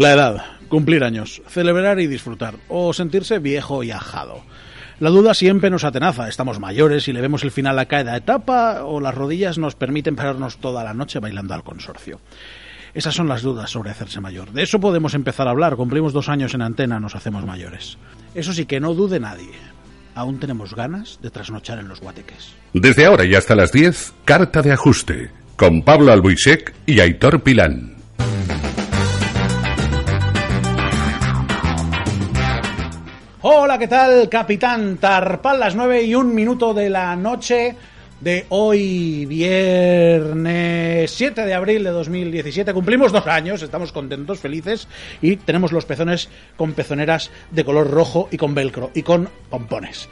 La edad, cumplir años, celebrar y disfrutar, o sentirse viejo y ajado. La duda siempre nos atenaza, estamos mayores y le vemos el final a cada etapa, o las rodillas nos permiten pararnos toda la noche bailando al consorcio. Esas son las dudas sobre hacerse mayor. De eso podemos empezar a hablar. Cumplimos dos años en antena, nos hacemos mayores. Eso sí que no dude nadie. Aún tenemos ganas de trasnochar en los guateques. Desde ahora y hasta las 10, Carta de Ajuste, con Pablo Albuisek y Aitor Pilán. Hola, ¿qué tal, capitán Tarpal? Las 9 y un minuto de la noche de hoy, viernes 7 de abril de 2017. Cumplimos dos años, estamos contentos, felices y tenemos los pezones con pezoneras de color rojo y con velcro y con pompones.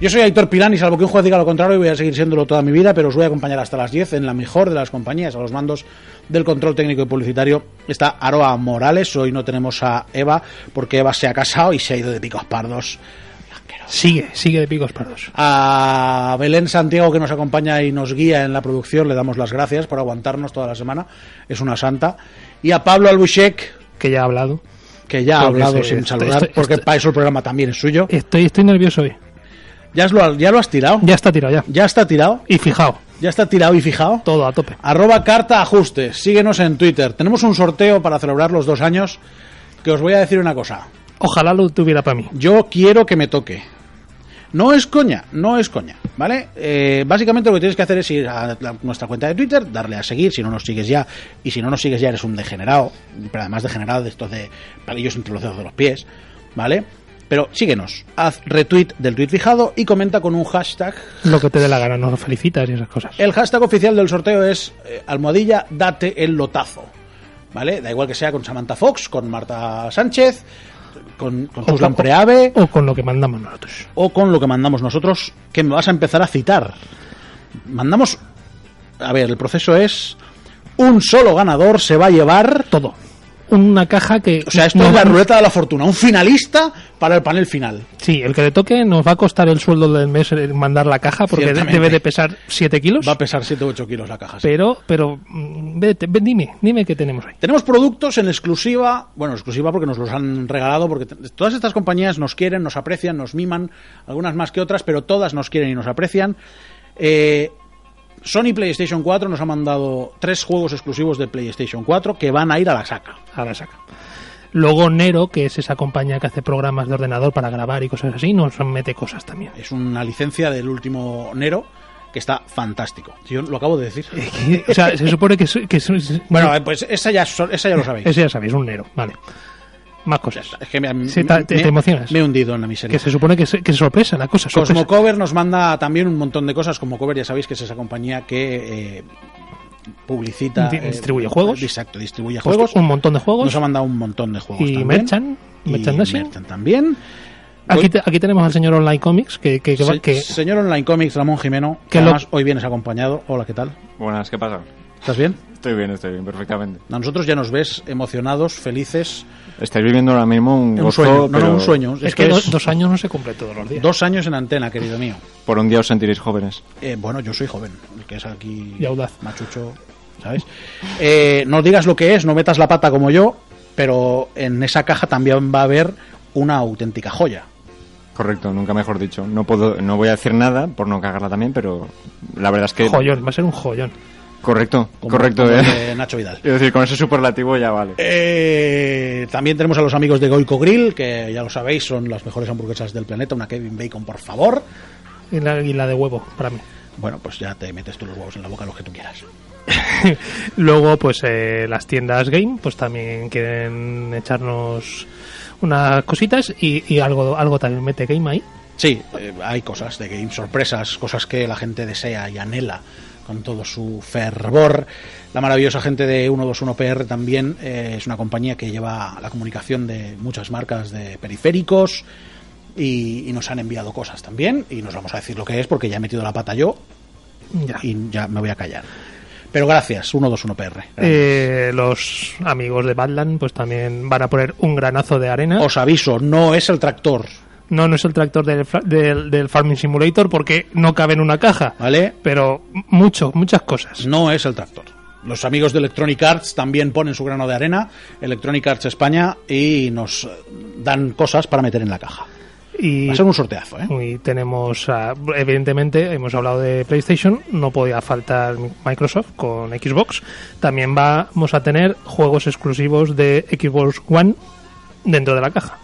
Yo soy Aitor Pilán y salvo que un juez diga lo contrario, voy a seguir siéndolo toda mi vida, pero os voy a acompañar hasta las 10 en la mejor de las compañías, a los mandos del control técnico y publicitario. Está Aroa Morales, hoy no tenemos a Eva porque Eva se ha casado y se ha ido de picos pardos. Sigue, sigue de picos pardos. A Belén Santiago, que nos acompaña y nos guía en la producción, le damos las gracias por aguantarnos toda la semana. Es una santa. Y a Pablo Albuchek, Que ya ha hablado. que ya ha hablado sin saludar, porque para eso el programa también es suyo. Estoy, estoy nervioso hoy. ¿Ya, has lo, ¿Ya lo has tirado? Ya está tirado, ya. ¿Ya está tirado? Y fijado, ¿Ya está tirado y fijado? todo a tope. Arroba carta ajustes. Síguenos en Twitter. Tenemos un sorteo para celebrar los dos años que os voy a decir una cosa. Ojalá lo tuviera para mí. Yo quiero que me toque. No es coña, no es coña, ¿vale? Eh, básicamente lo que tienes que hacer es ir a la- nuestra cuenta de Twitter, darle a seguir, si no nos sigues ya, y si no nos sigues ya eres un degenerado, pero además degenerado de estos de palillos entre los dedos de los pies, ¿vale? Pero síguenos, haz retweet del tweet fijado y comenta con un hashtag. Lo que te dé la gana, nos felicitas y esas cosas. El hashtag oficial del sorteo es eh, almohadilla date el lotazo, ¿vale? Da igual que sea con Samantha Fox, con Marta Sánchez, con, con O- Preave O con lo que mandamos nosotros. o con lo que mandamos nosotros, que me vas a empezar a citar. Mandamos. A ver, el proceso es. Un solo ganador se va a llevar. Todo. Una caja que... O sea, esto es la ruleta de la fortuna. Un finalista para el panel final. Sí, el que le toque nos va a costar el sueldo del mes el mandar la caja porque debe de pesar 7 kilos. Va a pesar 7 u 8 kilos la caja. sí. Pero, pero, mm, vete, ve- dime, dime qué tenemos ahí. Tenemos productos en exclusiva, bueno, exclusiva porque nos los han regalado, porque todas estas compañías nos quieren, nos aprecian, nos miman, algunas más que otras, pero todas nos quieren y nos aprecian. Eh, Sony PlayStation 4 nos ha mandado tres juegos exclusivos de PlayStation 4 que van a ir a la saca. A la saca. Luego Nero, que es esa compañía que hace programas de ordenador para grabar y cosas así, nos mete cosas también. Es una licencia del último Nero que está fantástico. Yo lo acabo de decir. o sea, se supone que... es- que es- Bueno, eh, pues esa ya, esa ya lo sabéis. Ese ya sabéis, un Nero, vale. Más cosas. Es que me, Sí, te- te- me- te emocionas. Me he hundido en la miseria. Que se supone que es, que es sorpresa la cosa. sorpresa. Cosmocover nos manda también un montón de cosas. Cosmocover ya sabéis que es esa compañía que eh, publicita... Eh, distribuye juegos. Exacto, distribuye Pues juegos. un montón de juegos. Nos ha mandado un montón de juegos Y también. merchan, Y merchandising. merchan también. Aquí, Hoy- te- aquí tenemos al señor Online Comics, que, que, que, Se- que- Señor Online Comics, Ramón Jimeno, que Que lo- además hoy vienes acompañado. Hola, ¿qué tal? Buenas, ¿qué pasa? ¿Estás bien? Estoy bien, estoy bien, perfectamente. A nosotros ya nos ves emocionados, felices. Estáis viviendo ahora mismo un Un gozo, sueño. No, pero no, un sueño. es, que, do- dos años no se cumple todos los días. Dos años en antena, querido mío. por un día os sentiréis jóvenes. Eh, bueno, yo soy joven, el que es aquí Y audaz. machucho, ¿sabes? Eh, no digas lo que es, no metas la pata como yo, pero en esa caja también va a haber una auténtica joya. Correcto, nunca mejor dicho. No puedo, no voy a decir nada por no cagarla también, pero la verdad es que Joyón, va a ser un joyón. Correcto, como- correcto. como eh. de Nacho Vidal. Es decir, con ese superlativo ya vale. Eh, también tenemos a los amigos de Goico Grill, que ya lo sabéis, son las mejores hamburguesas del planeta. Una Kevin Bacon, por favor. Y la, y la de huevo, para mí. Bueno, pues ya te metes tú los huevos en la boca, los que tú quieras. Luego, pues eh, las tiendas game, pues también quieren echarnos unas cositas y, y algo, algo también mete game ahí. Sí, eh, hay cosas de game, sorpresas, cosas que la gente desea y anhela con todo su fervor. La maravillosa gente de 121PR también eh, es una compañía que lleva la comunicación de muchas marcas de periféricos y, y nos han enviado cosas también y nos vamos a decir lo que es porque ya he metido la pata yo Ya. y ya me voy a callar. Pero gracias, 121PR. Gracias. Eh, los amigos de Badland pues también van a poner un granazo de arena. Os aviso, no es el tractor, No, no es el tractor del, del, del Farming Simulator porque no cabe en una caja. ¿vale? Pero mucho, muchas cosas. No es el tractor. Los amigos de Electronic Arts también ponen su grano de arena, Electronic Arts España, y nos eh, dan cosas para meter en la caja. Y, Va a ser un sorteazo, ¿eh? y tenemos, evidentemente, hemos hablado de PlayStation, no podía faltar Microsoft con Xbox. También vamos a tener juegos exclusivos de Xbox One dentro de la caja.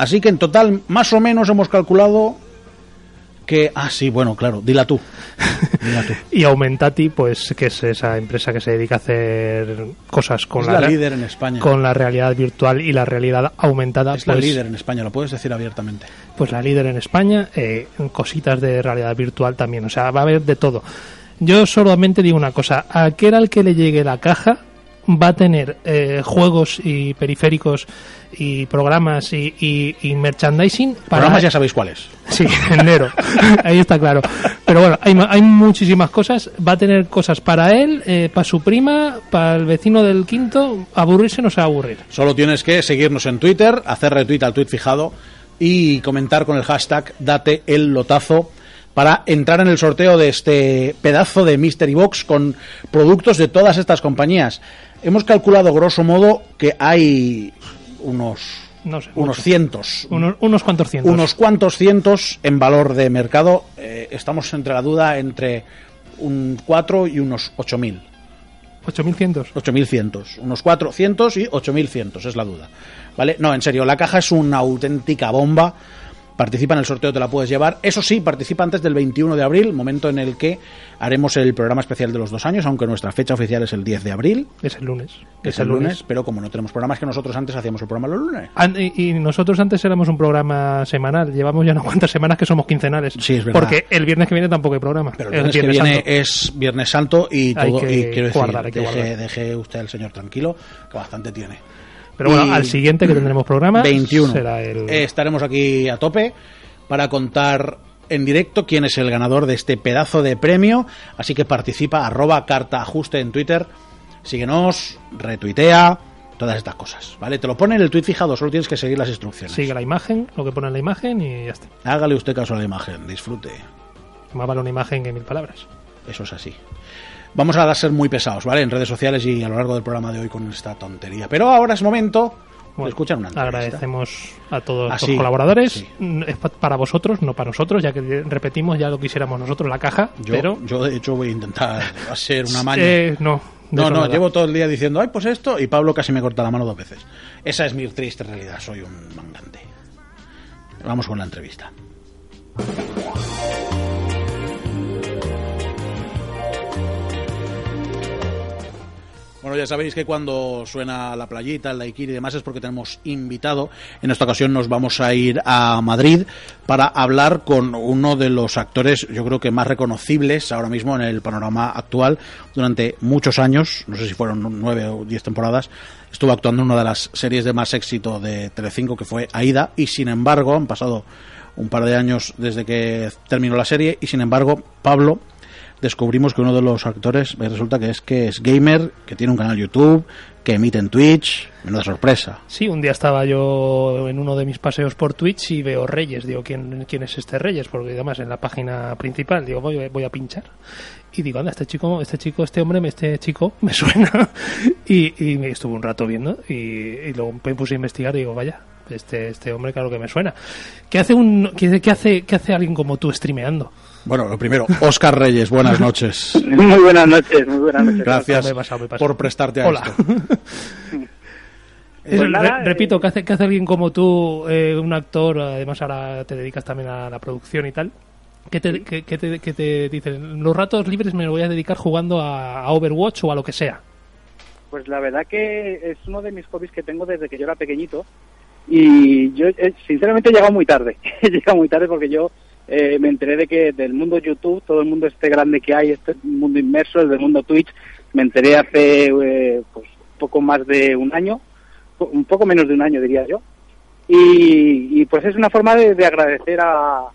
Así que en total, más o menos hemos calculado que... Ah, sí, bueno, claro, dila tú. Dila tú. Y Aumentati, pues que es esa empresa que se dedica a hacer cosas con es la, la líder en España. con la realidad virtual y la realidad aumentada. Es la pues, líder en España, lo puedes decir abiertamente. pues la líder en España, eh, cositas de realidad virtual también, o sea, va a haber de todo. Yo solamente digo una cosa, a aquel al que le llegue la caja va a tener eh, juegos y periféricos y programas y, y- y merchandising para Programas ya sabéis cuáles. Sí, enero. Ahí está claro. Pero bueno, hay, hay muchísimas cosas. Va a tener cosas para él, eh, para su prima, para el vecino del quinto. Aburrirse no se va a aburrir. Solo tienes que seguirnos en Twitter, hacer retweet al tweet fijado y comentar con el hashtag date el lotazo para entrar en el sorteo de este pedazo de Mystery Box con productos de todas estas compañías. Hemos calculado grosso modo que hay unos No sé. unos mucho. cientos, Unos, unos cuantos cientos. unos cuantos cientos en valor de mercado. Eh, estamos entre la duda entre un 4 y unos 8000. 8100. 8100, unos 400 y 8100 es la duda. ¿Vale? No, en serio, la caja es una auténtica bomba. Participa en el sorteo, te la puedes llevar. Eso sí, participa antes del 21 de abril, momento en el que haremos el programa especial de los dos años, aunque nuestra fecha oficial es el 10 de abril, Es el lunes. es el lunes, pero como no tenemos programas que nosotros antes hacíamos el programa los lunes. Y, y nosotros antes éramos un programa semanal. Llevamos ya no cuantas semanas que somos quincenales. Sí, es verdad. Porque el viernes que viene tampoco hay programa. Pero el viernes que Viernes viene Santo. es Viernes Santo y Hay todo, que y quiero decir, guardar, hay que deje, deje usted al señor tranquilo, que bastante tiene. Pero bueno, Y- al siguiente que tendremos programa 21. será el... Eh, estaremos aquí a tope para contar en directo quién es el ganador de este pedazo de premio. Así que participa, arroba carta ajuste en Twitter. Síguenos, retuitea, todas estas cosas. ¿Vale? Te lo pone en el tweet fijado, solo tienes que seguir las instrucciones. Sigue la imagen, lo que pone en la imagen y ya está. Hágale usted caso a la imagen, disfrute. Más vale una imagen que mil palabras. Eso es así. Vamos a ser muy pesados, ¿vale? En redes sociales y a lo largo del programa de hoy con esta tontería. Pero ahora es momento de Bueno, escuchar una entrevista. Agradecemos a todos Ah, los colaboradores. sí. Mm, Es pa- para vosotros, no para nosotros, ya que repetimos ya lo quisiéramos nosotros la caja, Yo, pero yo, de hecho, voy a intentar hacer una maña. eh, no. No, no, nada. llevo todo el día diciendo, ay, pues esto, y Pablo casi me corta la mano dos veces. Esa es mi triste realidad, soy un mangante. Vamos con la entrevista. Bueno, ya sabéis que cuando suena la playita, el daiquiri y demás es porque tenemos invitado. En esta ocasión nos vamos a ir a Madrid para hablar con uno de los actores, yo creo que más reconocibles ahora mismo en el panorama actual. Durante muchos años, no sé si fueron nueve o diez temporadas, estuvo actuando en una de las series de más éxito de Telecinco, que fue Aida, y sin embargo, han pasado un par de años desde que terminó la serie, y sin embargo, Pablo descubrimos que uno de los actores resulta que es que es gamer, que tiene un canal YouTube, que emite en Twitch. Menuda sorpresa. Sí, un día estaba yo en uno de mis paseos por Twitch y veo Reyes. Digo, ¿quién, quién es este Reyes? Porque además en la página principal, digo, voy, voy a pinchar. Y digo, anda, este chico, este chico, este hombre, este chico me suena. y, y me estuve un rato viendo y, y luego me puse a investigar y digo, vaya, este, este hombre claro que me suena. ¿Qué hace, un, qué hace, qué hace alguien como tú streameando? Bueno, lo primero, Oscar Reyes, buenas noches. Muy buenas noches, muy buenas noches. Gracias Me he pasado, me he pasado. por prestarte a Hola. esto. Es- Pues nada, re- repito, eh, ¿qué hace, qué hace alguien como tú, eh, un actor, además ahora te dedicas también a la producción y tal? ¿Qué te, qué- qué te, qué te dicen? Los ratos libres me los voy a dedicar jugando a, a Overwatch o a lo que sea. Pues la verdad que es uno de mis hobbies que tengo desde que yo era pequeñito y yo eh, sinceramente he llegado muy tarde. he llegado muy tarde porque yo eh, me enteré de que del mundo YouTube, todo el mundo este grande que hay, este mundo inmerso, el del mundo Twitch, me enteré hace eh, pues poco más de un año, un poco menos de un año diría yo, y, y pues es una forma de, de agradecer a,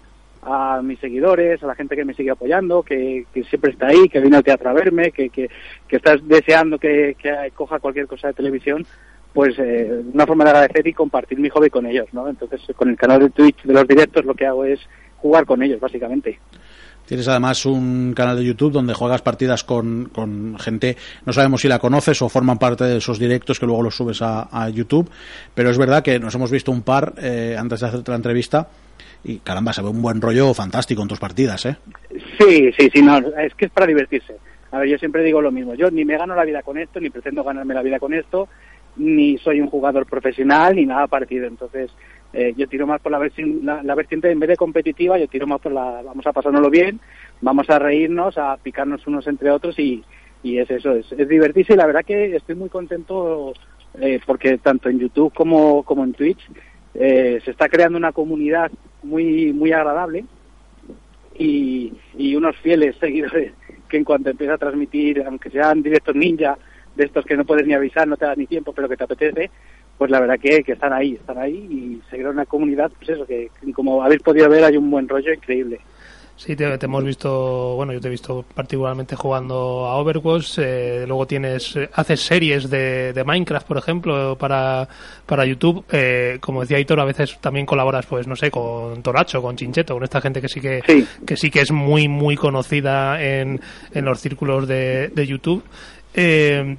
a mis seguidores, a la gente que me sigue apoyando, que, que siempre está ahí, que viene al a verme, que, que, que estás deseando que, que coja cualquier cosa de televisión, pues eh, una forma de agradecer y compartir mi hobby con ellos, ¿no? Entonces, con el canal de Twitch de los directos lo que hago es jugar con ellos, básicamente. Tienes además un canal de YouTube donde juegas partidas con, con gente, no sabemos si la conoces o forman parte de esos directos que luego los subes a, a YouTube, pero es verdad que nos hemos visto un par eh, antes de hacerte la entrevista y caramba, se ve un buen rollo fantástico en tus partidas, ¿eh? Sí, sí, sí, no, es que es para divertirse. A ver, yo siempre digo lo mismo, yo ni me gano la vida con esto, ni pretendo ganarme la vida con esto, ni soy un jugador profesional, ni nada partido, entonces eh, yo tiro más por la, la, la vertiente, en vez de competitiva, yo tiro más por la, vamos a pasárnoslo bien, vamos a reírnos, a picarnos unos entre otros y, y es eso, es, es divertirse y la verdad que estoy muy contento eh, porque tanto en YouTube como, como en Twitch eh, se está creando una comunidad muy, muy agradable y, y unos fieles seguidores que en cuanto empieza a transmitir, aunque sean directos ninja, de estos que no puedes ni avisar, no te da ni tiempo, pero que te apetece, pues la verdad que, que están ahí, están ahí y se crea una comunidad, pues eso, que como habéis podido ver hay un buen rollo increíble. Sí, te, te hemos visto, bueno, yo te he visto particularmente jugando a Overwatch, eh, luego tienes, eh, haces series de, de Minecraft, por ejemplo, para, para YouTube, eh, como decía Hitor, a veces también colaboras, pues, no sé, con Toracho, con Chincheto, con esta gente que sí que, Sí. que sí que es muy, muy conocida en, en los círculos de, de YouTube. Eh,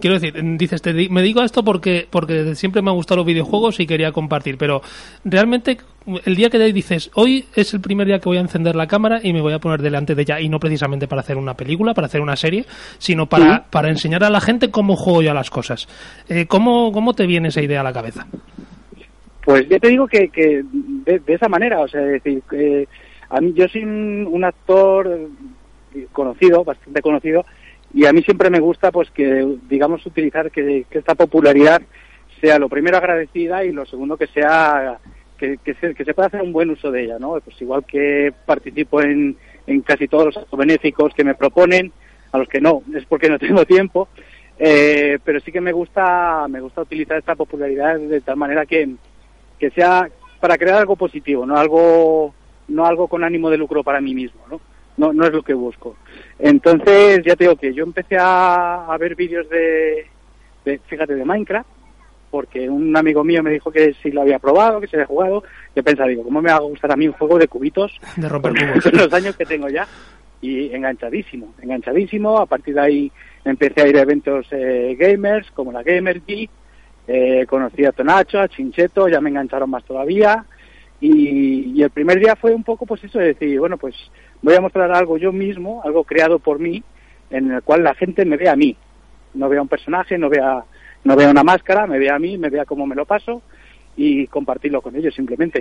Quiero decir, dices, te me digo esto porque, porque siempre me han gustado los videojuegos y quería compartir, pero realmente el día que dices, hoy es el primer día que voy a encender la cámara y me voy a poner delante de ella, y no precisamente para hacer una película, para hacer una serie, sino para, para enseñar a la gente cómo juego yo a las cosas. Eh, ¿cómo, ¿Cómo te viene esa idea a la cabeza? Pues yo te digo que, que de, de esa manera, o sea, es decir, que a mí yo soy un, un actor eh, conocido, bastante conocido, y a mí siempre me gusta, pues que, digamos, utilizar que, esta popularidad sea lo primero agradecida y lo segundo que sea que, que, se, que se pueda hacer un buen uso de ella, ¿no? Pues igual que participo en, en casi todos los actos benéficos que me proponen, a los que no, es porque no tengo tiempo, eh, pero sí que me gusta, me gusta utilizar esta popularidad de tal manera que, que sea para crear algo positivo, no algo, no algo con ánimo de lucro para mí mismo, ¿no? No, no es lo que busco. Entonces, ya te digo que yo empecé a, a ver vídeos de, de, fíjate, de Minecraft, porque un amigo mío me dijo que si lo había probado, que se había jugado. Yo pensaba, digo, ¿cómo me va a gustar a mí un juego de cubitos? De romper Con cubos. los años que tengo ya. Y enganchadísimo, enganchadísimo. A partir de ahí empecé a ir a eventos eh, gamers, como la Gamer Geek. Eh, conocí a Tonacho, a Chincheto, ya me engancharon más todavía. Y, y el primer día fue un poco, pues eso, de decir, bueno, pues voy a mostrar algo yo mismo, algo creado por mí, en el cual la gente me vea a mí. No vea un personaje, no vea, no vea una máscara, me vea a mí, me vea cómo me lo paso y compartirlo con ellos simplemente.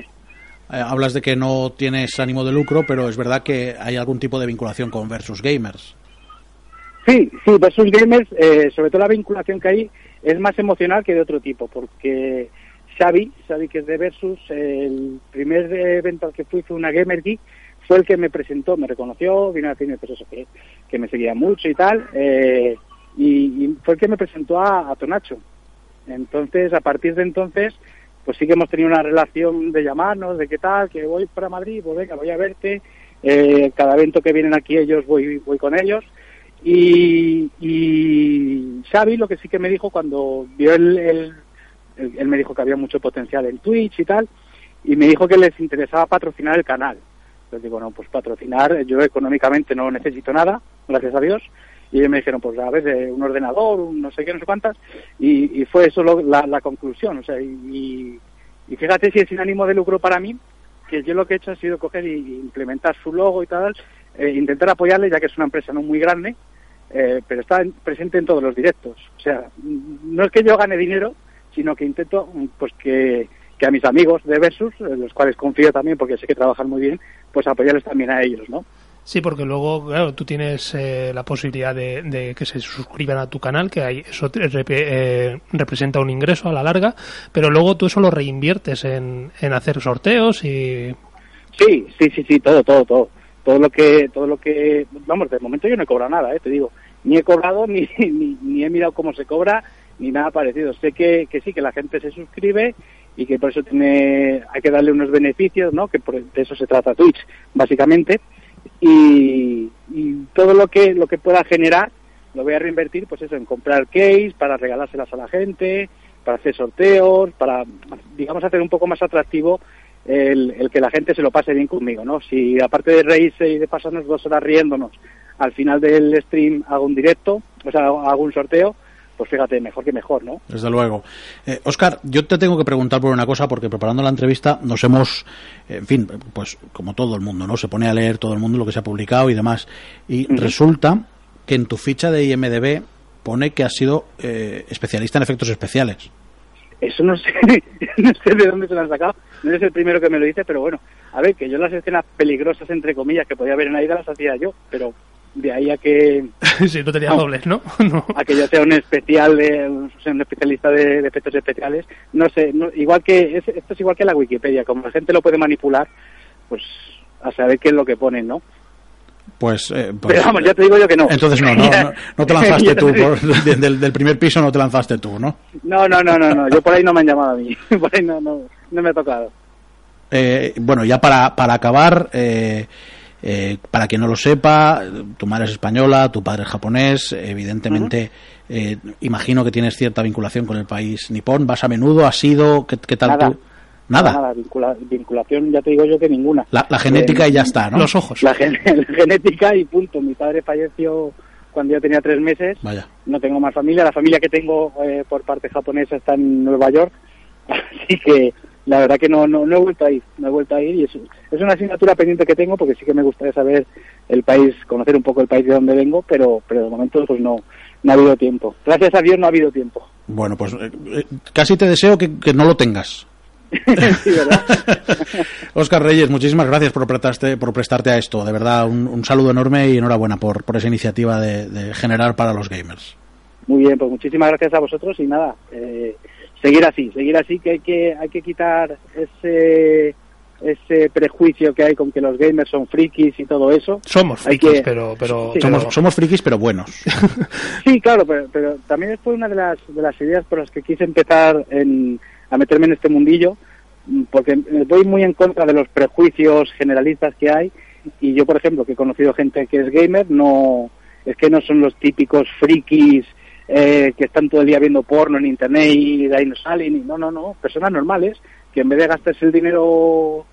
Eh, hablas de que no tienes ánimo de lucro, pero es verdad que hay algún tipo de vinculación con Versus Gamers. Sí, sí, versus gamers, eh, sobre todo la vinculación que hay es más emocional que de otro tipo, porque Xavi, Xavi que es de Versus, el primer evento al que fui fue una Gamer Geek, fue el que me presentó, me reconoció, vino a decirme pues eso, que, que me seguía mucho y tal, eh, y, fue el que me presentó a, Tonacho. Entonces, a partir de entonces, pues sí que hemos tenido una relación de llamarnos, de qué tal, que voy para Madrid, pues venga, voy a verte, eh, cada evento que vienen aquí ellos voy, voy con ellos, y, Xavi lo que sí que me dijo cuando vio el- el- él me dijo que había mucho potencial en Twitch y tal, y me dijo que les interesaba patrocinar el canal. Entonces digo, no, pues patrocinar, yo económicamente no necesito nada, gracias a Dios. Y ellos me dijeron, pues a ver, eh, un ordenador, un no sé qué, no sé cuántas, y, fue eso lo- la, la conclusión. O sea, y, y fíjate si es sin ánimo de lucro para mí, que yo lo que he hecho ha sido coger y implementar su logo y tal, eh, intentar apoyarle, ya que es una empresa no muy grande, eh, pero está en- presente en todos los directos. O sea, no es que yo gane dinero, sino que intento mm, pues que, que a mis amigos de Versus, en los cuales confío también porque sé que trabajan muy bien, pues apoyarles también a ellos, ¿no? Sí, porque luego, claro, tú tienes eh, la posibilidad de, de que se suscriban a tu canal, que ahí eso te- eh, representa un ingreso a la larga, pero luego tú eso lo reinviertes en, en hacer sorteos y... Sí, sí, sí, sí, todo, todo, todo. Todo lo que, todo lo que, vamos, de momento yo no he cobrado nada, ¿eh? te digo. Ni he cobrado, ni, ni, ni he mirado cómo se cobra, ni nada parecido. Sé que, que sí, que la gente se suscribe y que por eso tiene, hay que darle unos beneficios, ¿no? Que por, de eso se trata Twitch, básicamente. Y, todo lo que, lo que pueda generar, lo voy a reinvertir, pues eso, en comprar case, para regalárselas a la gente, para hacer sorteos, para, digamos, hacer un poco más atractivo el, el que la gente se lo pase bien conmigo, ¿no? Si aparte de reírse y de pasarnos dos horas riéndonos, al final del stream hago un directo, o sea, hago un sorteo, pues fíjate, mejor que mejor, ¿no? Desde luego. Eh, Oscar, yo te tengo que preguntar por una cosa, porque preparando la entrevista nos hemos, en fin, pues como todo el mundo, ¿no? Se pone a leer todo el mundo lo que se ha publicado y demás. Y resulta que en tu ficha de IMDB pone que has sido eh, especialista en efectos especiales. Eso no sé, no sé de dónde se lo han sacado. No eres el primero que me lo dice, pero bueno, a ver, que yo las escenas peligrosas, entre comillas, que podía haber en Aida las hacía yo, pero de ahí a que, sí, no tenía No. dobles, ¿no? no. a que yo sea un especial, de, un especialista de, de efectos especiales, no sé, no- igual que, es- esto es igual que la Wikipedia, como la gente lo puede manipular, pues a saber qué es lo que ponen, ¿no? Pues, eh, pues, Pero vamos, ya te digo yo que no. Entonces no, no, no, no te lanzaste te tú, por- de- del, del primer piso no te lanzaste tú, ¿no? No, no, no, no, no, yo por ahí no me han llamado a mí, por ahí no, no, no me ha tocado. Eh, bueno, ya para, para acabar, eh, eh, para quien no lo sepa, tu madre es española, tu padre es japonés, evidentemente eh, imagino que tienes cierta vinculación con el país nipón, vas a menudo, has ido, ¿qué, qué tal Nada. tú? Nada, Nada, vincula- vinculación, ya te digo yo que ninguna. La, la genética Eh, y ya está, ¿no? Los ojos. La, gen- la genética y punto. Mi padre falleció cuando yo tenía tres meses. Vaya. No tengo más familia. La familia que tengo eh, por parte japonesa está en Nueva York. Así que la verdad que no, no, no he vuelto a ir. No he vuelto a ir y es, es una asignatura pendiente que tengo porque sí que me gustaría saber el país, conocer un poco el país de donde vengo, pero, pero de momento pues no, no ha habido tiempo. Gracias a Dios no ha habido tiempo. Bueno, pues eh, eh, casi te deseo que, que no lo tengas. sí, ¿verdad? Oscar Reyes, muchísimas gracias por prestarte, por prestarte a esto. De verdad, un, un saludo enorme y enhorabuena por, por esa iniciativa de, de generar para los gamers. Muy bien, pues muchísimas gracias a vosotros y nada, eh, seguir así, seguir así que hay que hay que quitar ese ese prejuicio que hay con que los gamers son frikis y todo eso. Somos frikis, que- pero, pero, Sí, pero- Somos, somos frikis, pero buenos. Sí, claro, pero, pero también fue una de las de las ideas por las que quise empezar en, a meterme en este mundillo, porque voy muy en contra de los prejuicios generalistas que hay y yo, por ejemplo, que he conocido gente que es gamer, no es que no son los típicos frikis eh, que están todo el día viendo porno en internet y de ahí no salen, y no, no, no, personas normales que en vez de gastarse el dinero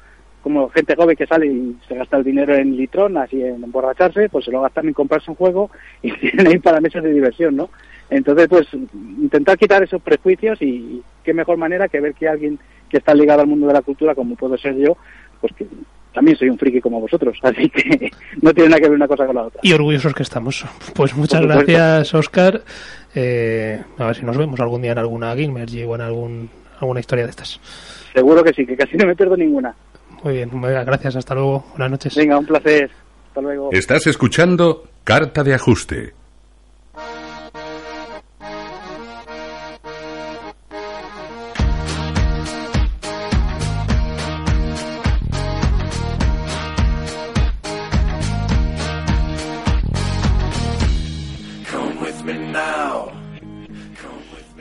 como gente joven que sale y se gasta el dinero en litronas y en emborracharse, pues se lo gastan en comprarse un juego y tienen ahí para mesas de diversión, ¿no? Entonces, pues intentar quitar esos prejuicios y qué mejor manera que ver que alguien que está ligado al mundo de la cultura, como puedo ser yo, pues que también soy un friki como vosotros, así que no tiene nada que ver una cosa con la otra. Y orgullosos que estamos. Pues muchas gracias, Oscar. Eh, a ver si nos vemos algún día en alguna Gamergy o en algún, alguna historia de estas. Seguro que sí, que casi no me pierdo ninguna. Muy bien, gracias, hasta luego. Buenas noches. Venga, un placer. Hasta luego. Estás escuchando Carta de Ajuste.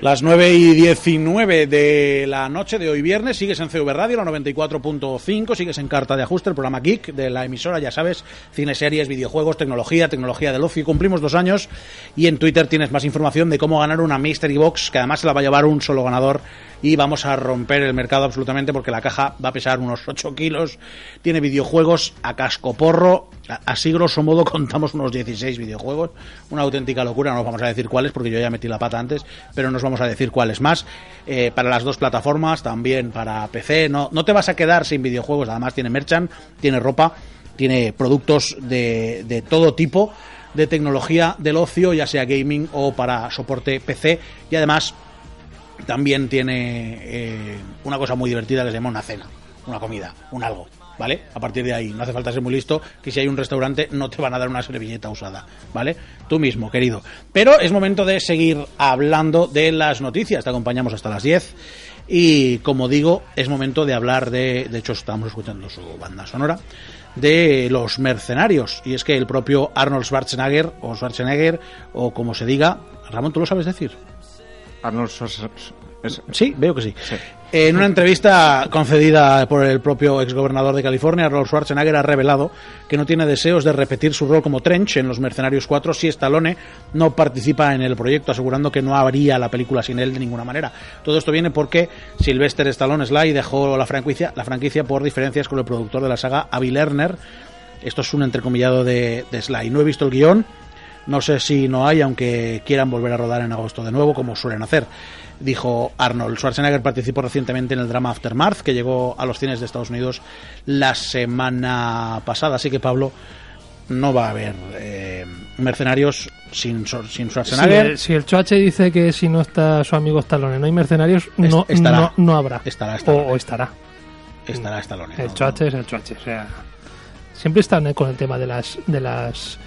Las 9 y 19 de la noche de hoy viernes, sigues en CV Radio, la 94.5, sigues en Carta de Ajuste, el programa Geek de la emisora, ya sabes, cine, series, videojuegos, tecnología, tecnología del ocio. Cumplimos dos años y en Twitter tienes más información de cómo ganar una Mystery Box, que además se la va a llevar un solo ganador y vamos a romper el mercado absolutamente porque la caja va a pesar unos 8 kilos, tiene videojuegos a cascoporro, así grosso modo contamos unos 16 videojuegos, una auténtica locura, no os vamos a decir cuáles porque yo ya metí la pata antes, pero no os vamos a decir cuáles más, eh, para las dos plataformas, también para PC, no, no te vas a quedar sin videojuegos, además tiene merchant, tiene ropa, tiene productos de, de todo tipo, de tecnología del ocio, ya sea gaming o para soporte PC, y además también tiene eh, una cosa muy divertida que se llama una cena, una comida, un algo, ¿vale? A partir de ahí, no hace falta ser muy listo, que si hay un restaurante no te van a dar una servilleta usada, ¿vale? Tú mismo, querido. Pero es momento de seguir hablando de las noticias, te acompañamos hasta las 10. Y como digo, es momento de hablar de, de hecho estamos escuchando su banda sonora, de los mercenarios. Y es que el propio Arnold Schwarzenegger, o Schwarzenegger, o como se diga, Ramón, ¿tú lo sabes decir? Arnold Schwarzenegger. Sí, veo que sí. Sí. En una entrevista concedida por el propio exgobernador de California, Arnold Schwarzenegger ha revelado que no tiene deseos de repetir su rol como Trench en Los Mercenarios 4 si Stallone no participa en el proyecto, asegurando que no habría la película sin él de ninguna manera. Todo esto viene porque Sylvester Stallone Sly dejó la franquicia, la franquicia por diferencias con el productor de la saga, Avi Lerner. Esto es un entrecomillado de, de Sly. No he visto el guion, no sé si no hay, aunque quieran volver a rodar en agosto de nuevo, como suelen hacer. Dijo Arnold. Schwarzenegger participó recientemente en el drama Aftermath, que llegó a los cines de Estados Unidos la semana pasada. Así que, Pablo, no va a haber eh, mercenarios sin, sin Si Schwarzenegger. el, si el Choache dice que si no está su amigo Stallone no hay mercenarios, no, estará. no, no habrá. Estará. O, o estará. Estará Stallone. El ¿no? Choache es el Choache. O sea, siempre están con el tema de las. De las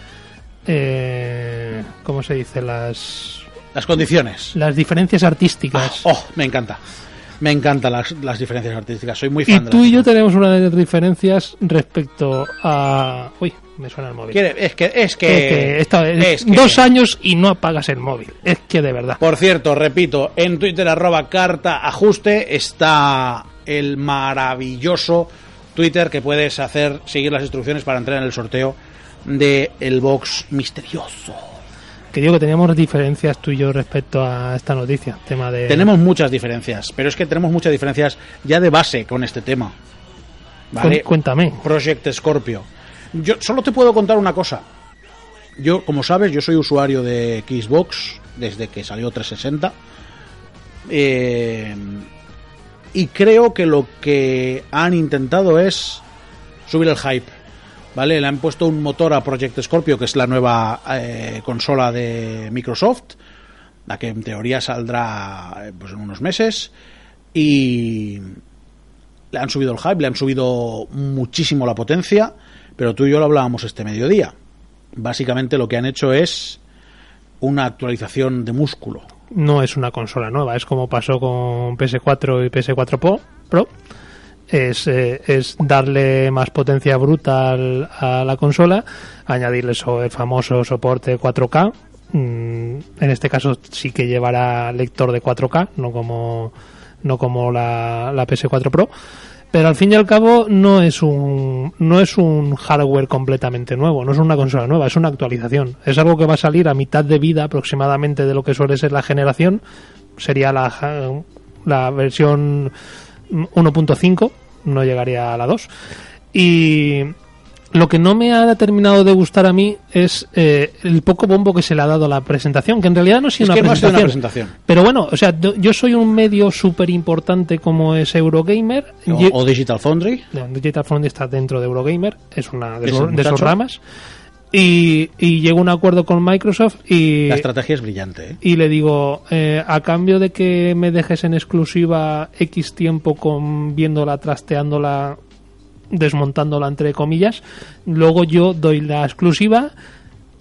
eh, ¿Cómo se dice? Las, Las condiciones. las diferencias artísticas. Ah, oh, me encanta. Me encantan las, las diferencias artísticas. Soy muy y fan de tú las y yo tenemos una de las diferencias respecto a. Uy, me suena el móvil. Es que, es que, Es que esta- es que- dos años y no apagas el móvil. Es que de verdad. Por cierto, repito, en Twitter arroba carta ajuste está el maravilloso Twitter que puedes hacer, seguir las instrucciones para entrar en el sorteo de el box misterioso. Que digo que teníamos diferencias tú y yo respecto a esta noticia. Tema de. Tenemos muchas diferencias, pero es que tenemos muchas diferencias ya de base con este tema. ¿Vale? Cuéntame. Project Scorpio. Yo solo te puedo contar una cosa. Yo, como sabes, yo soy usuario de Xbox desde que salió 360. Eh, y creo que lo que han intentado es subir el hype. ¿Vale? Le han puesto un motor a Project Scorpio, que es la nueva eh, consola de Microsoft, la que en teoría saldrá eh, pues, en unos meses. Y le han subido el hype, le han subido muchísimo la potencia, pero tú y yo lo hablábamos este mediodía. Básicamente lo que han hecho es una actualización de músculo. No es una consola nueva. Es como pasó con PS4 y PS4 Pro. Es, eh, es darle más potencia bruta al- a la consola, añadirle so- el famoso soporte 4K. Mm, en este caso sí que llevará lector de 4K, no como, no como la, la PS4 Pro. Pero al fin y al cabo no es un no es un hardware completamente nuevo, no es una consola nueva, es una actualización. Es algo que va a salir a mitad de vida aproximadamente de lo que suele ser la generación. Sería la, la versión 1.5, no llegaría a la 2. Y lo que no me ha terminado de gustar a mí es eh, el poco bombo que se le ha dado a la presentación, que en realidad no ha sido, Es una, que no presentación. una presentación. Pero bueno, o sea, yo soy un medio súper importante como es Eurogamer. O, o Digital Foundry. no, Digital Foundry está dentro de Eurogamer, es una de, Es sus- de ramas. Y, y llego a un acuerdo con Microsoft y, La estrategia es brillante. ¿eh? y le digo, eh, a cambio de que me dejes en exclusiva X tiempo con viéndola, trasteándola, desmontándola entre comillas, luego yo doy la exclusiva,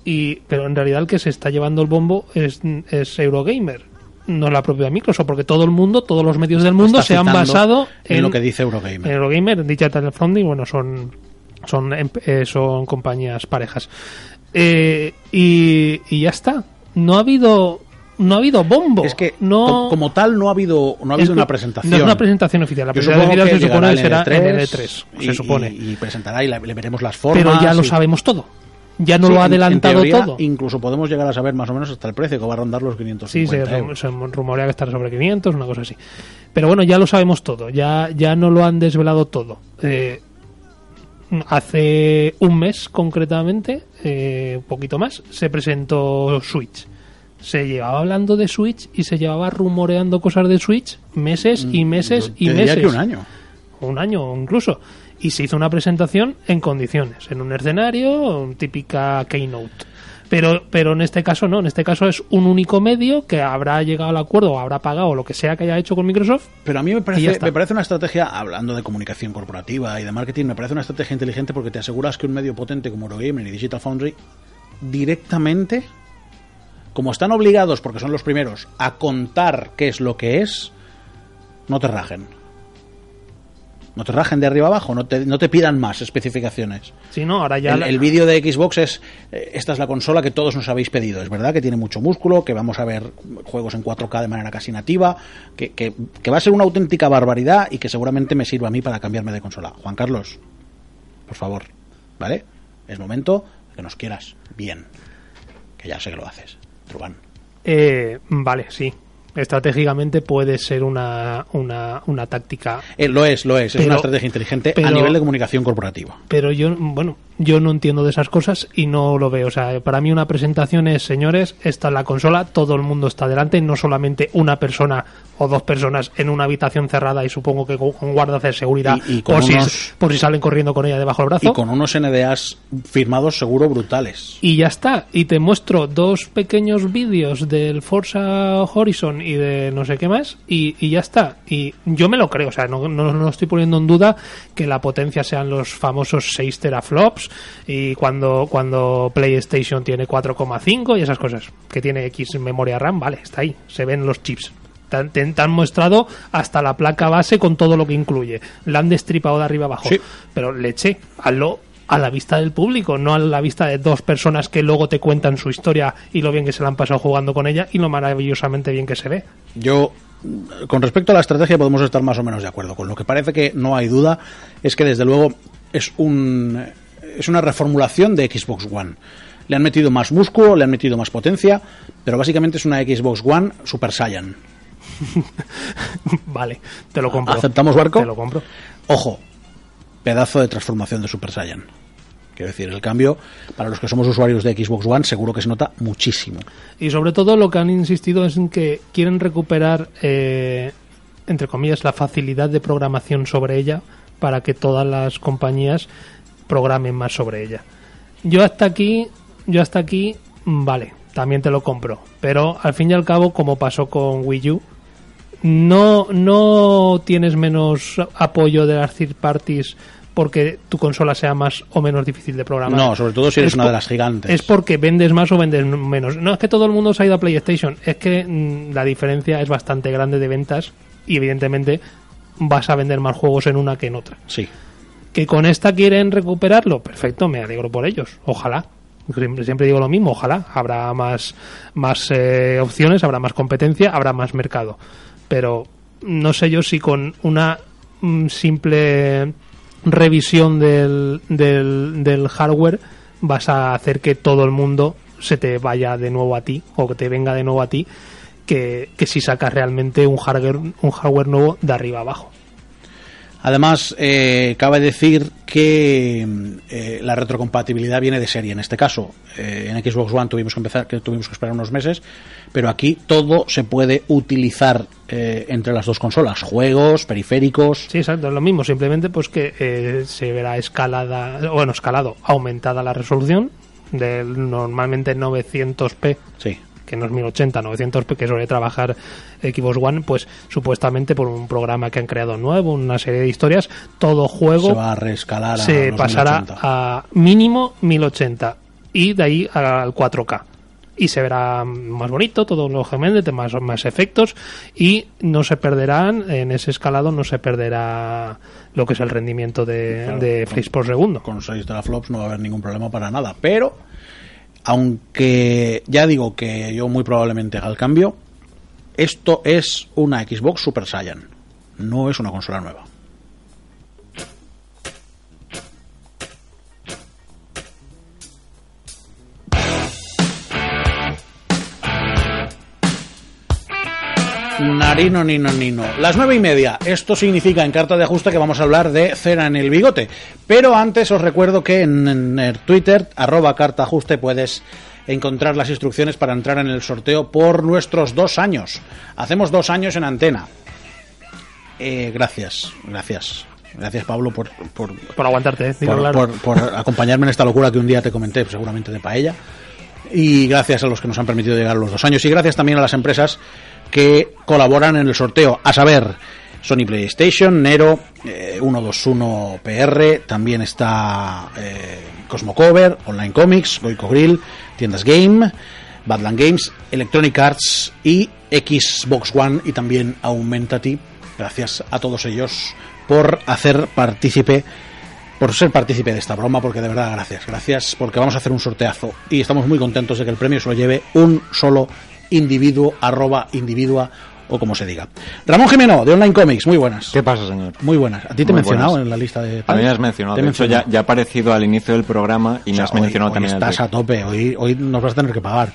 y pero en realidad el que se está llevando el bombo es, es Eurogamer. No la propia Microsoft, porque todo el mundo, todos los medios del mundo Está se han basado en, lo que dice Eurogamer. en Eurogamer, Digital Foundry, bueno, son son eh, son compañías parejas. Eh, y, y ya está. No ha habido no ha habido bombo. es que no co- como tal no ha habido no ha habido una presentación. No es una presentación oficial. La presentación oficial se supone será en el E3, E3, y, se supone. y- y presentará y la- le veremos las formas. Pero ya lo sabemos todo. Ya no Sí, lo ha en adelantado teoría, todo. Incluso podemos llegar a saber más o menos hasta el precio, que va a rondar los Sí, 550 se, rum- euros. se rumorea que estará sobre 500, una cosa así. Pero bueno, ya lo sabemos todo, ya, ya no lo han desvelado todo. Eh, hace un mes, concretamente, eh, un poquito más, se presentó Switch. Se llevaba hablando de Switch y se llevaba rumoreando cosas de Switch meses y meses Yo y te diría meses que un año. un año incluso. Y se hizo una presentación en condiciones, en un escenario, típica keynote. Pero, pero en este caso no, en este caso es un único medio que habrá llegado al acuerdo o habrá pagado lo que sea que haya hecho con Microsoft. Pero a mí me parece, me parece una estrategia, hablando de comunicación corporativa y de marketing, me parece una estrategia inteligente porque te aseguras que un medio potente como Eurogamer y Digital Foundry directamente, como están obligados, porque son los primeros, a contar qué es lo que es, no te rajen. No te rajen de arriba abajo, no te, no te pidan más especificaciones. Sí, no, ahora ya... El, la- el vídeo de Xbox es, eh, esta es la consola que todos nos habéis pedido. Es verdad que tiene mucho músculo, que vamos a ver juegos en 4K de manera casi nativa, que, que- que va a ser una auténtica barbaridad y que seguramente me sirva a mí para cambiarme de consola. Juan Carlos, por favor, ¿vale? Es momento de que nos quieras bien. Que ya sé que lo haces. Trubán. Eh, vale, sí. Estratégicamente puede ser una, una, una táctica Eh, lo es, lo es. es una estrategia inteligente a nivel de comunicación corporativa. pero yo bueno yo no entiendo de esas cosas y no lo veo o sea para mí una presentación es señores esta es la consola todo el mundo está delante no solamente una persona o dos personas en una habitación cerrada y supongo que con guardas de seguridad Y- y por, unos- si, por si salen corriendo con ella debajo del brazo Y con unos NDAs firmados seguro brutales. y ya está. Y te muestro dos pequeños vídeos del Forza Horizon y de no sé qué más. Y, y ya está. Y yo me lo creo. O sea, no, no, no estoy poniendo en duda que la potencia sean los famosos 6 teraflops. Y cuando, cuando PlayStation tiene 4,5 y esas cosas. Que tiene X memoria RAM, vale, está ahí. Se ven los chips. Te han, te han mostrado hasta la placa base con todo lo que incluye. La han destripado de arriba abajo. Sí. Pero leche, hazlo a la vista del público, no a la vista de dos personas que luego te cuentan su historia y lo bien que se la han pasado jugando con ella y lo maravillosamente bien que se ve. Yo, con respecto a la estrategia, podemos estar más o menos de acuerdo. Con lo que parece que no hay duda es que, desde luego, es, un, es una reformulación de Xbox One. Le han metido más músculo, le han metido más potencia, pero básicamente es una Xbox One Super Saiyan. vale, te lo compro. ¿Aceptamos barco? Te lo compro. Ojo, pedazo de transformación de Super Saiyan. Quiero decir, el cambio, para los que somos usuarios de Xbox One, seguro que se nota muchísimo. Y sobre todo lo que han insistido es en que quieren recuperar, eh, entre comillas, la facilidad de programación sobre ella para que todas las compañías programen más sobre ella. Yo hasta aquí, yo hasta aquí, mm, vale, también te lo compro. Pero al fin y al cabo, como pasó con Wii U, no, no tienes menos apoyo de las third parties porque tu consola sea más o menos difícil de programar. No, sobre todo si eres Es una de las gigantes. Es porque vendes más o vendes menos. No es que todo el mundo se ha ido a PlayStation, es que mm, la diferencia es bastante grande de ventas y evidentemente vas a vender más juegos en una que en otra. Sí. Que con esta quieren recuperarlo, perfecto, me alegro por ellos. Ojalá. Siempre, digo lo mismo, ojalá. Habrá más, más eh, opciones, habrá más competencia, habrá más mercado. Pero no sé yo si con una mm, simple revisión del, del, del hardware vas a hacer que todo el mundo se te vaya de nuevo a ti o que te venga de nuevo a ti que, que si sacas realmente un hardware, un hardware nuevo de arriba abajo. Además, eh, cabe decir que eh, la retrocompatibilidad viene de serie. En este caso, eh, en Xbox One tuvimos que empezar, que tuvimos que esperar unos meses, pero aquí todo se puede utilizar eh, entre las dos consolas: juegos, periféricos. Sí, exacto, es lo mismo, simplemente pues que eh, se verá escalada, bueno, escalado, aumentada la resolución del normalmente 900p, Sí. Que no es 1080, 900p que suele trabajar Xbox One, pues supuestamente por un programa que han creado nuevo, una serie de historias, todo juego Se va a reescalar a se pasará 1080. a mínimo 1080 y de ahí al 4K. Y se verá más bonito, todo lógicamente, más, más efectos y no se perderán, en ese escalado no se perderá lo que es el rendimiento de, Claro, de por segundo. Con 6 teraflops no va a haber ningún problema para nada. Pero, aunque ya digo que yo muy probablemente haga el cambio, esto es una Xbox Super Saiyan. No es una consola nueva. Narino, nino, nino. Las nueve y media. Esto significa en carta de ajuste que vamos a hablar de cera en el bigote. Pero antes os recuerdo que en, en el Twitter, arroba carta ajuste, puedes encontrar las instrucciones para entrar en el sorteo por nuestros dos años. Hacemos dos años en antena. Eh, gracias, gracias. Gracias, Pablo, por, por, Por aguantarte, ¿eh? Por, claro. por- por acompañarme en esta locura que un día te comenté, seguramente de paella. Y gracias a los que nos han permitido llegar a los dos años. Y gracias también a las empresas que colaboran en el sorteo. A saber, Sony PlayStation, Nero, eh, 121PR, también está eh, Cosmocover, Online Comics, Goico Grill, Tiendas Game, Badland Games, Electronic Arts y Xbox One y también Aumentative Gracias a todos ellos por hacer partícipe, por ser partícipe de esta broma, porque de verdad gracias, gracias, porque vamos a hacer un sorteazo y estamos muy contentos de que el premio se lo lleve un solo individuo, arroba individua o como se diga. Ramón Jimeno, de Online Comics, muy buenas. ¿Qué pasa, señor? Muy buenas. ¿A ti te he mencionado buenas. en la lista de... A mí me has mencionado. Te De hecho, ya, mencionado. ya ha aparecido al inicio del programa y O me sea, has mencionado hoy, también hoy el estás a tope, hoy, hoy nos vas a tener que pagar.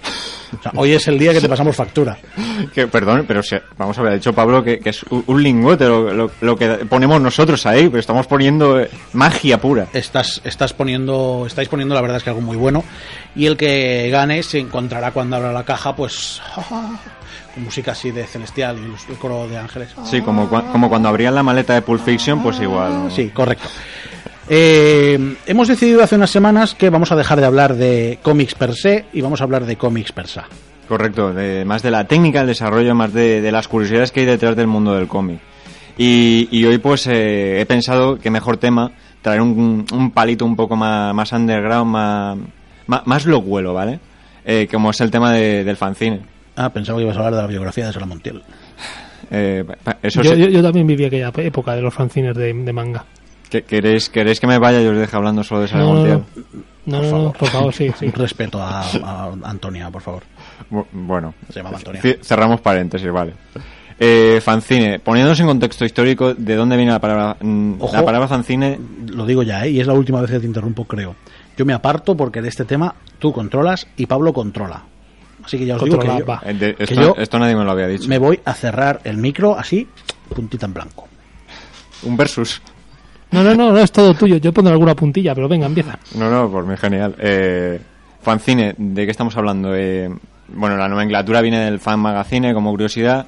O sea, hoy es el día que te pasamos factura. Que, perdón, pero si- vamos a ver, ha dicho Pablo que, que es un, un lingote lo, lo- lo que ponemos nosotros ahí, pero estamos poniendo eh, magia pura. Estás, estás poniendo, estáis poniendo la verdad es que algo muy bueno. Y el que gane se encontrará cuando abra la caja, pues, con música así de celestial y los- el coro de ángeles. Sí, como, como cuando abrían la maleta de Pulp Fiction, pues igual. Sí, correcto. Eh, hemos decidido hace unas semanas que vamos a dejar de hablar de cómics per se y vamos a hablar de cómics per se. Correcto, de, más de la técnica, el desarrollo, más de, de las curiosidades que hay detrás del mundo del cómic. Y, y hoy pues eh, he pensado que mejor tema traer un, un palito un poco más, más underground, más, más, más locuelo, ¿vale? Eh, como es el tema de- del fanzine. Ah, pensaba que ibas a hablar de la biografía de Sara Montiel. Eh, eso Yo, sí- yo, yo también viví aquella época de los fanzines de, de manga. que- ¿queréis, ¿Queréis que me vaya y os deje hablando solo de Sara No, no, Montiel? no, no, no, por favor, sí, sí. Un respeto a, a Antonia, por favor. Bu- Bueno, Se llamaba Antonia. cerramos paréntesis, vale. Eh, fanzine, poniéndonos en contexto histórico, ¿de dónde viene la palabra, mm, Ojo. la palabra fanzine? Lo digo ya, ¿eh? y es la última vez que te interrumpo, creo. Yo me aparto porque de este tema tú controlas y Pablo controla. Así que ya os digo que yo. Eh, que esto, yo esto nadie me lo había dicho. me voy a cerrar el micro así, puntita en blanco. Un versus. No, no, no, no es todo tuyo. Yo pondré alguna puntilla, pero venga, empieza. No, no, por mí genial. Eh, fanzine, ¿de qué estamos hablando? Eh, bueno, la nomenclatura viene del fan magazine como curiosidad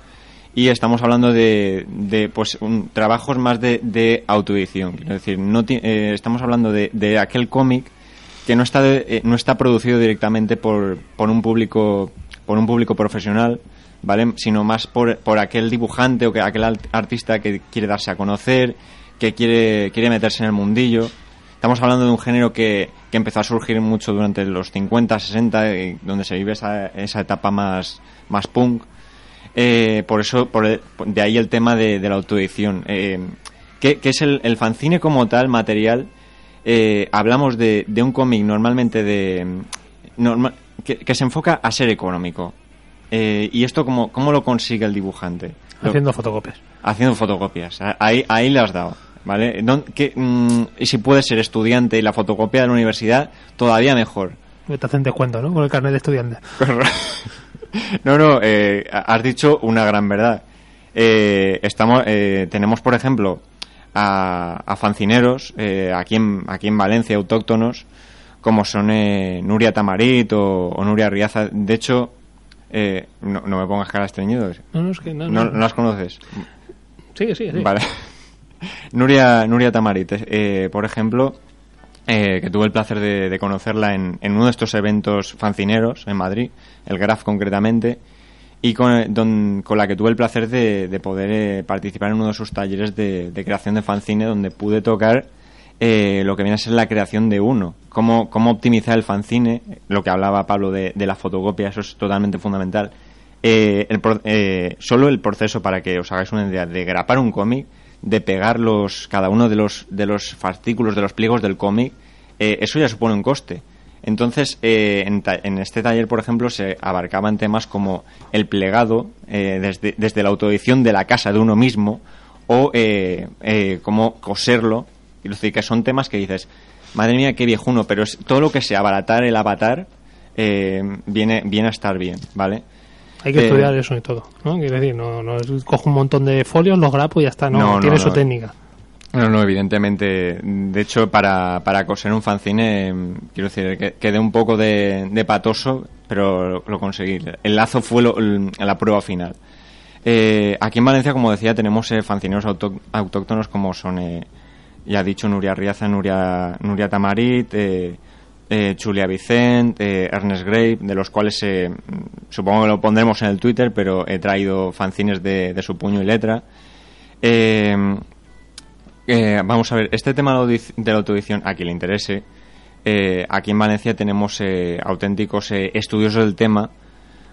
y estamos hablando de, de, pues un- trabajos más de, de autoedición. Quiero decir, no ti- eh, estamos hablando de, de aquel cómic que no está de- eh, no está producido directamente por, por un público por un público profesional, ¿vale? Sino más por, por aquel dibujante o que aquel artista que quiere darse a conocer, que quiere quiere meterse en el mundillo. Estamos hablando de un género que, que empezó a surgir mucho durante los 50, 60, eh, donde se vive esa, esa etapa más, más punk. Eh, por eso, por de ahí el tema de, de la autoedición. Eh, ¿qué, qué es el, el fanzine como tal, material? Eh, hablamos de, de un cómic normalmente de que, que se enfoca a ser económico. Eh, ¿Y esto cómo, cómo lo consigue el dibujante? Lo- Haciendo fotocopias. haciendo fotocopias. Ahí, ahí le has dado. ¿Vale? Que, mm, y si puedes ser estudiante y la fotocopia de la universidad, todavía mejor. Que te hacen descuento, ¿no? Con el carnet de estudiante. no, no, eh, has dicho una gran verdad. Eh, estamos, eh, tenemos, por ejemplo, a, a fancineros eh, aquí, en, aquí en Valencia, autóctonos, como son eh, Nuria Tamarit o, o Nuria Riaza. De hecho, eh, no, no me pongas cara estreñido. No, no, es que no. ¿No, no. no las conoces? Sigue, sigue, sigue. Vale. Nuria, Nuria Tamarit, eh, por ejemplo, eh, que tuve el placer de, de conocerla en, en uno de estos eventos fancineros en Madrid, el Graf concretamente, y con, don- con la que tuve el placer de, de poder eh, participar en uno de sus talleres de, de creación de fanzine, donde pude tocar eh, lo que viene a ser la creación de uno, cómo, cómo optimizar el fanzine, lo que hablaba Pablo de, de la fotocopia, eso es totalmente fundamental. Eh, el eh, solo el proceso para que os hagáis una idea de grapar un cómic, de pegar los, cada uno de los, de los fascículos, de los pliegos del cómic, eh, eso ya supone un coste. Entonces, eh, en, en este taller, por ejemplo, se abarcaban temas como el plegado, eh, desde, desde la autoedición de la casa de uno mismo, o eh, eh, cómo coserlo. Quiero decir, que son temas que dices, madre mía, qué viejuno, pero es, todo lo que sea abaratar el avatar eh, viene, viene a estar bien, ¿vale? Hay que Eh, estudiar eso y todo, ¿no? Quiero decir, no, no cojo un montón de folios, los grapo y ya está, no, No, no, tiene no. su técnica. No, no, evidentemente. De hecho, para, para coser un fanzine, quiero decir, que quedé un poco de, patoso, pero lo, conseguí. El lazo fue lo- la prueba final. Eh, aquí en Valencia, como decía, tenemos eh, fancineros autóctonos como son, eh, ya dicho, Nuria Riaza, Nuria, Nuria Tamarit, eh, eh, Julia Vicent, eh, Ernest Grave, de los cuales supongo que lo pondremos en el Twitter, pero he traído fanzines de, de su puño y letra. Eh, vamos a ver, este tema de la audi- de la autoedición, a quien le interese, eh, aquí en Valencia tenemos eh, auténticos eh, estudiosos del tema,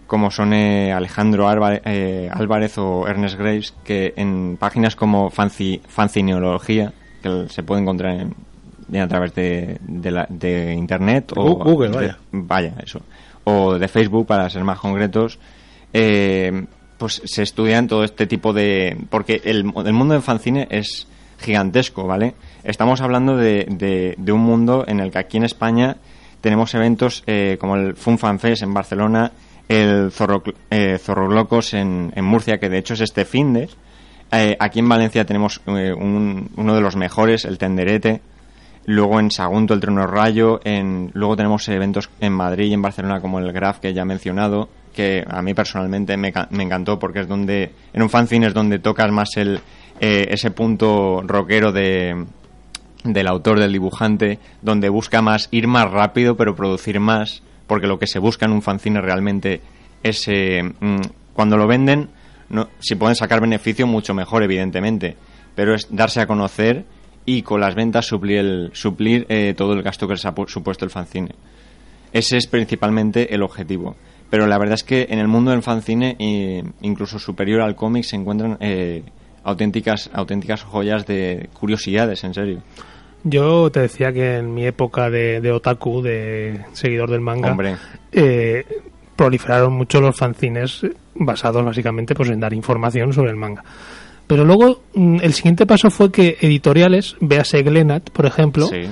como son eh, Alejandro Álvarez, eh, Álvarez o Ernest Graves, que en páginas como Fanci, Fancineología, que se puede encontrar en, a través de, de, la- de internet o Google, de- vaya. vaya, eso, o de Facebook para ser más concretos, eh, pues se estudian todo este tipo de... porque el, el mundo del fanzine es gigantesco, ¿vale? Estamos hablando de, de- de un mundo en el que aquí en España tenemos eventos eh, como el Fun Fan Fest en Barcelona, el Zorro, eh, Zorrolocos en, en Murcia, que de hecho es este fin de... Eh, aquí en Valencia tenemos eh, un- uno de los mejores, el Tenderete. Luego en Sagunto el Trono Rayo. En, luego tenemos eventos en Madrid y en Barcelona como el Graf que ya he mencionado. Que a mí personalmente me, me encantó porque es donde, en un fanzine es donde tocas más el, eh, ese punto rockero de, del autor, del dibujante, donde busca más ir más rápido pero producir más, porque lo que se busca en un fanzine realmente es eh, mm, cuando lo venden, no, si pueden sacar beneficio mucho mejor evidentemente, pero es darse a conocer y con las ventas suplir, el, suplir eh, todo el gasto que les ha pu- supuesto el fanzine. Ese es principalmente el objetivo. Pero la verdad es que en el mundo del fanzine, incluso superior al cómic, se encuentran eh, auténticas, auténticas joyas de curiosidades, en serio. Yo te decía que en mi época de, de otaku, de seguidor del manga, Hombre. eh, proliferaron mucho los fanzines basados básicamente pues en dar información sobre el manga. Pero luego mm, el siguiente paso fue que editoriales, véase Glenat, por ejemplo, Sí.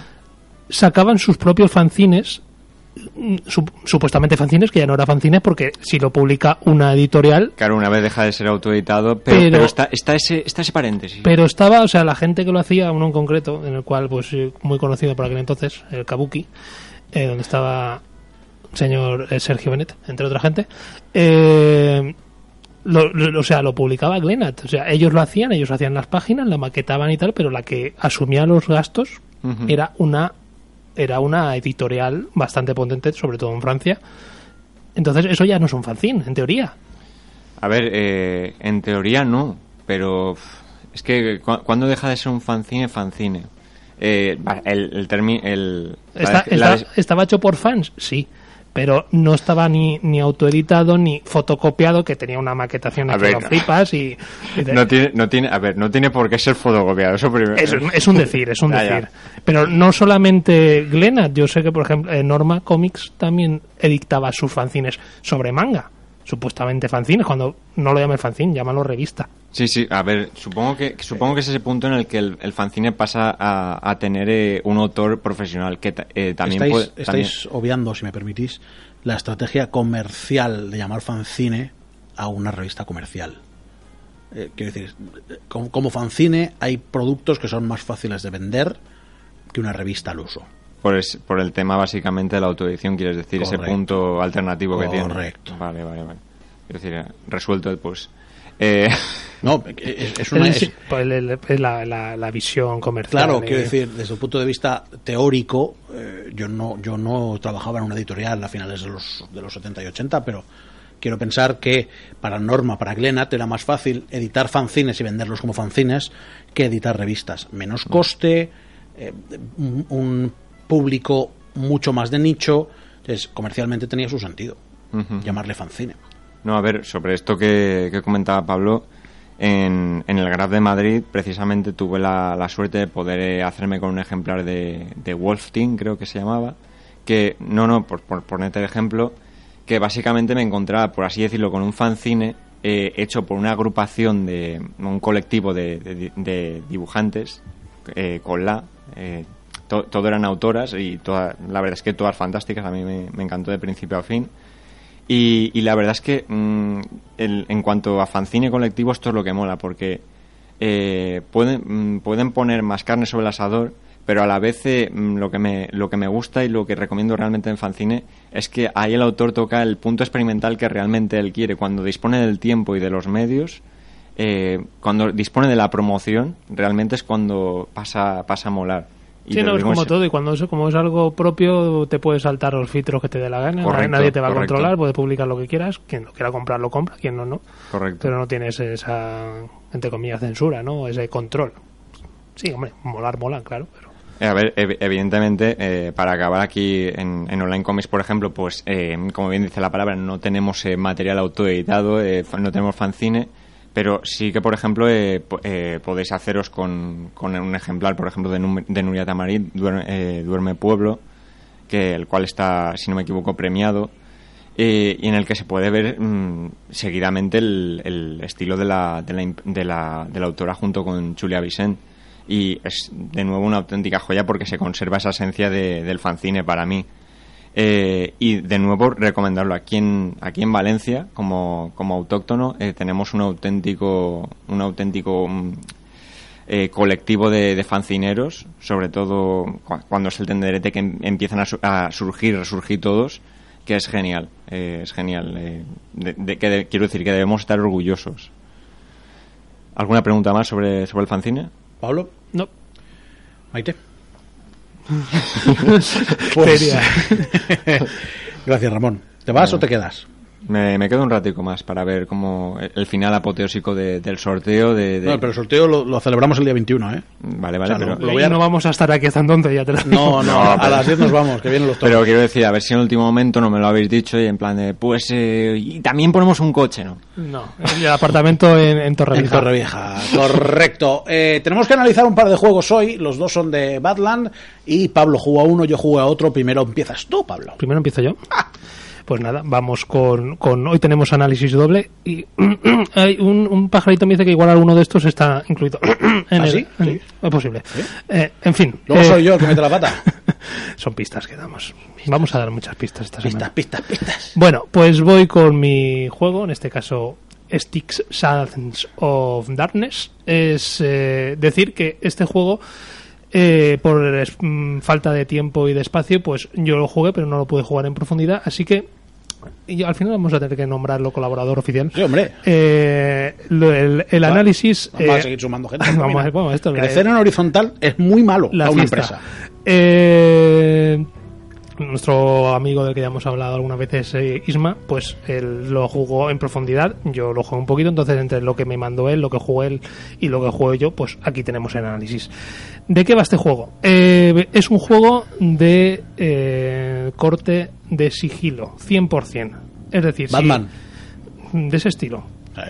sacaban sus propios fanzines, supuestamente fanzines, que ya no eran fanzines porque si lo publica una editorial, Claro, una vez deja de ser autoeditado, pero, Pero- pero está, está, ese, está ese paréntesis. pero estaba, o sea, la gente que lo hacía, uno en concreto, en el cual, pues, eh, muy conocido por aquel entonces, el Kabuki, eh, donde estaba el señor eh, Sergio Benet, entre otra gente, eh, lo, lo- o sea, lo publicaba Glenat, o sea, ellos lo hacían, ellos hacían las páginas, la maquetaban y tal, pero la que asumía los gastos era una era una editorial bastante potente, sobre todo en Francia. Entonces, eso ya no es un fanzine, en teoría. A ver, eh, en teoría no, pero es que cu- cuando deja de ser un fanzine, fanzine. Eh, el, el el Está- la está- ¿Estaba hecho por fans? Sí. Pero no estaba ni, ni autoeditado ni fotocopiado, que tenía una maquetación A ver, no. flipas y... no tiene, no tiene, a ver, no tiene por qué ser fotocopiado, eso primero. es, es un decir, es un Ya, ya. decir. Pero no solamente Glenat, yo sé que, por ejemplo, eh, Norma Comics también edictaba sus fanzines sobre manga. Supuestamente fanzines, cuando no lo llamen fanzine, llámalo revista. Sí, sí, a ver, supongo que supongo que es ese punto en el que el, el fanzine pasa a, a tener eh, un autor profesional que eh, también estáis, puede... también- estáis obviando, si me permitís, la estrategia comercial de llamar fanzine a una revista comercial. Eh, quiero decir, como, como fanzine hay productos que son más fáciles de vender que una revista al uso. Por, es- por el tema básicamente de la autoedición, quieres decir, ese punto alternativo que tiene. Correcto. Vale, vale, vale. Es decir, eh, resuelto pues. Eh, No, es, es una, Es, es- pues, la, la- la visión comercial. Claro, quiero decir, desde el punto de vista teórico, eh, yo no yo no trabajaba en una editorial a finales de los, de los 70 y 80, pero quiero pensar que para Norma, para Glenat, era más fácil editar fanzines y venderlos como fanzines que editar revistas. Menos coste, eh, un, un público mucho más de nicho, entonces comercialmente tenía su sentido Ujú. llamarle fanzine. No, a ver, sobre esto que, que comentaba Pablo, en, en el Graf de Madrid precisamente tuve la, la suerte de poder eh, hacerme con un ejemplar de, de Wolf Team, creo que se llamaba, que, no, no, por, por ponerte el ejemplo, que básicamente me encontraba, por así decirlo, con un fanzine eh, hecho por una agrupación de un colectivo de, de- de dibujantes, eh, con la... eh, to- todo eran autoras y toda, la verdad es que todas fantásticas, a mí me- encantó de principio a fin. Y, y la verdad es que mm, el- en cuanto a fanzine colectivo esto es lo que mola porque eh, pueden, mm, pueden poner más carne sobre el asador pero a la vez eh, mm, lo que me lo que me gusta y lo que recomiendo realmente en fanzine es que ahí el autor toca el punto experimental que realmente él quiere cuando dispone del tiempo y de los medios eh, cuando dispone de la promoción realmente es cuando pasa pasa a molar Y Sí, no, es como todo, y cuando eso, como es algo propio, te puedes saltar los filtros que te dé la gana, Correcto, nadie te va a controlar, puedes publicar lo que quieras, quien lo quiera comprar lo compra, quien no, no. correcto Pero no tienes esa, entre comillas, censura, ¿no? Ese control. Sí, hombre, molar, mola, claro, pero... Eh, A ver, ev- evidentemente, eh, para acabar aquí en, en Online Comics, por ejemplo, pues, eh, como bien dice la palabra, no tenemos eh, material autoeditado, eh, no tenemos fanzine, pero sí que, por ejemplo, eh, eh, podéis haceros con, con un ejemplar, por ejemplo, de, Num- de Nuria Tamarit, Duerme, eh, Duerme Pueblo, que el cual está, si no me equivoco, premiado, eh, y en el que se puede ver mm, seguidamente el, estilo de la, de, la, imp- de, la, de la autora junto con Julia Vicent. Y es de nuevo una auténtica joya porque se conserva esa esencia de- del fanzine para mí. Eh, y de nuevo recomendarlo. Aquí en, aquí en Valencia como, como autóctono eh, tenemos un auténtico un auténtico mm, eh, colectivo de, de fancineros sobre todo cu- cuando es el tenderete que em- empiezan a, su- a surgir resurgir todos que es genial. Eh, es genial eh, de- de- que de- quiero decir que debemos estar orgullosos. Alguna pregunta más sobre sobre el fanzine Pablo, No. Maite. Pues-. Gracias, Ramón. ¿Te vas o te quedas? Me, me quedo un ratico más para ver cómo el- final apoteósico de- del sorteo de, de- No, pero el sorteo lo, lo celebramos el día 21, ¿eh? vale vale o sea, pero Lo Y voy a- no vamos a estar aquí hasta entonces, ya te lo digo. No, no, No, a las 10 nos vamos, que vienen los toros. Pero quiero decir, a ver si en el último momento no me lo habéis dicho y en plan de, pues, eh, y también ponemos un coche, ¿no? No, el apartamento en, en En Torrevieja. Torrevieja, correcto. Eh, tenemos que analizar un par de juegos hoy. Los dos son de Badland. Y Pablo juega a uno, yo juego a otro. Primero empiezas tú, Pablo. Primero empiezo yo. Pues nada, vamos con, con hoy tenemos análisis doble y hay un, un pajarito me dice que igual alguno de estos está incluido en ¿Ah, el, sí? en- Sí. es posible. Eh, en fin, Luego eh, soy yo el que mete la pata. son pistas que damos. Vamos a dar muchas pistas esta Pistas, semana. pistas, pistas. Bueno, pues voy con mi juego, en este caso Sticks Sands of Darkness. Es eh, decir que este juego, eh, por mm, falta de tiempo y de espacio, pues yo lo jugué, pero no lo pude jugar en profundidad, así que y al final vamos a tener que nombrarlo colaborador oficial. Sí, hombre. Eh, lo- el, el análisis... Vamos a eh, seguir sumando gente. vamos a- Mira, bueno, esto es la- Crecer en horizontal es muy malo la para una fiesta. empresa. Eh, nuestro amigo del que ya hemos hablado algunas veces, eh, Isma, pues él lo jugó en profundidad, yo lo jugué un poquito, entonces entre lo que me mandó él, lo que jugó él y lo que jugué yo, pues aquí tenemos el análisis. ¿De qué va este juego? Eh, es un juego de eh, corte de sigilo, 100%. Es decir, si- Batman. de ese estilo.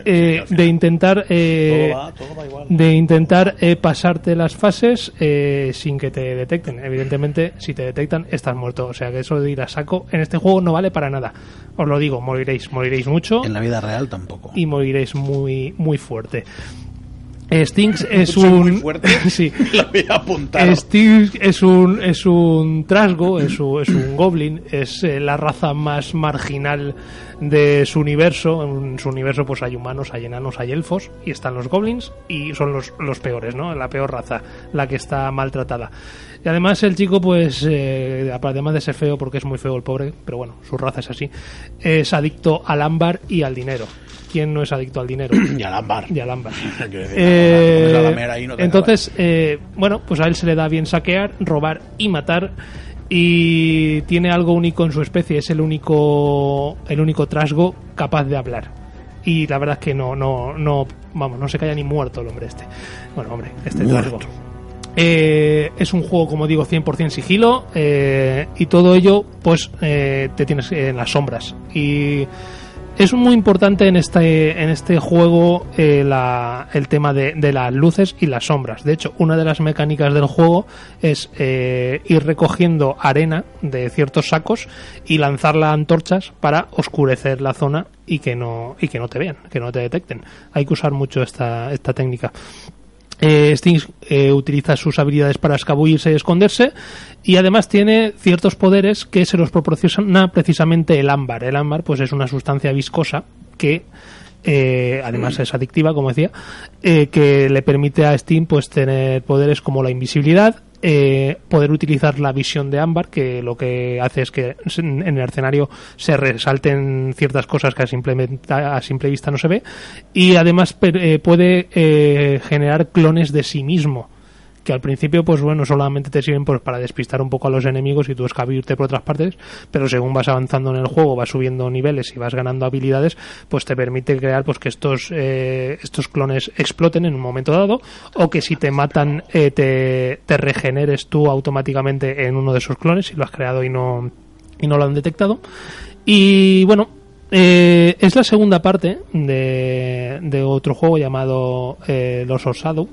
Eh, de intentar eh, Todo va, todo va igual. de intentar eh, pasarte las fases eh, sin que te detecten. Evidentemente, si te detectan, estás muerto. O sea que eso de ir a saco en este juego no vale para nada. Os lo digo, moriréis, moriréis mucho En la vida real tampoco. y moriréis muy, muy fuerte. Stinks es Soy un. muy fuerte. sí. Lo. Stinks es un es un trasgo, es un, es un goblin, es eh, la raza más marginal de su universo. En su universo pues hay humanos, hay enanos, hay elfos y están los goblins y son los, los peores, ¿no? La peor raza, la que está maltratada. Y además el chico pues eh, además de ser feo porque es muy feo el pobre, pero bueno, su raza es así, es adicto al ámbar y al dinero. ¿Quién no es adicto al dinero? Y al ámbar. y al ámbar. Eh, no entonces, eh, bueno, pues a él se le da bien saquear, robar y matar. Y tiene algo único en su especie, es el único, el único trasgo capaz de hablar. Y la verdad es que no, no, no, vamos, no se calla ni muerto el hombre este. Bueno, hombre, este Muerto. trasgo. Eh, es un juego, como digo, 100% sigilo eh, y todo ello, pues, eh, te tienes en las sombras. Y es muy importante en este, en este juego eh, la- el tema de, las luces y las sombras. De hecho, una de las mecánicas del juego es eh, ir recogiendo arena de ciertos sacos y lanzarla a antorchas para oscurecer la zona y que no, y que no te vean, que no te detecten. Hay que usar mucho esta, esta técnica. Eh, Stinks eh, utiliza sus habilidades para escabullirse y esconderse y además tiene ciertos poderes que se los proporciona precisamente el ámbar. El ámbar pues es una sustancia viscosa que eh, además es adictiva, como decía, eh, que le permite a Steam pues tener poderes como la invisibilidad, eh, poder utilizar la visión de ámbar, que lo que hace es que en el escenario se resalten ciertas cosas que a simple, vista no se ve, y además eh, puede eh, generar clones de sí mismo que al principio, pues bueno, solamente te sirven pues para despistar un poco a los enemigos y tú escabirte por otras partes, pero según vas avanzando en el juego, vas subiendo niveles y vas ganando habilidades, pues te permite crear pues que estos eh, estos clones exploten en un momento dado o que si te matan eh, te, te regeneres tú automáticamente en uno de esos clones si lo has creado y no y no lo han detectado. Y bueno eh, es la segunda parte de, de otro juego llamado eh, Los Osado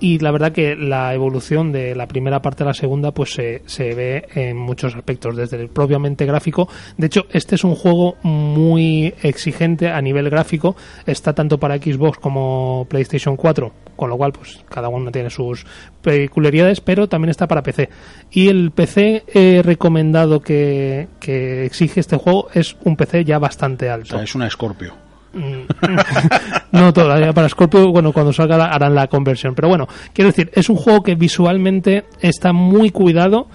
y la verdad que la evolución de la primera parte a la segunda pues se, se ve en muchos aspectos desde el propiamente gráfico. De hecho este es un juego muy exigente a nivel gráfico. Está tanto para Xbox como PlayStation 4 con lo cual pues cada uno tiene sus peculiaridades pero también está para PC y el PC eh, recomendado que, que exige este juego es un PC ya bastante O alto. sea, es una Scorpio. no todavía para Scorpio, bueno, cuando salga harán la conversión. Pero bueno, quiero decir, es un juego que visualmente está muy cuidado.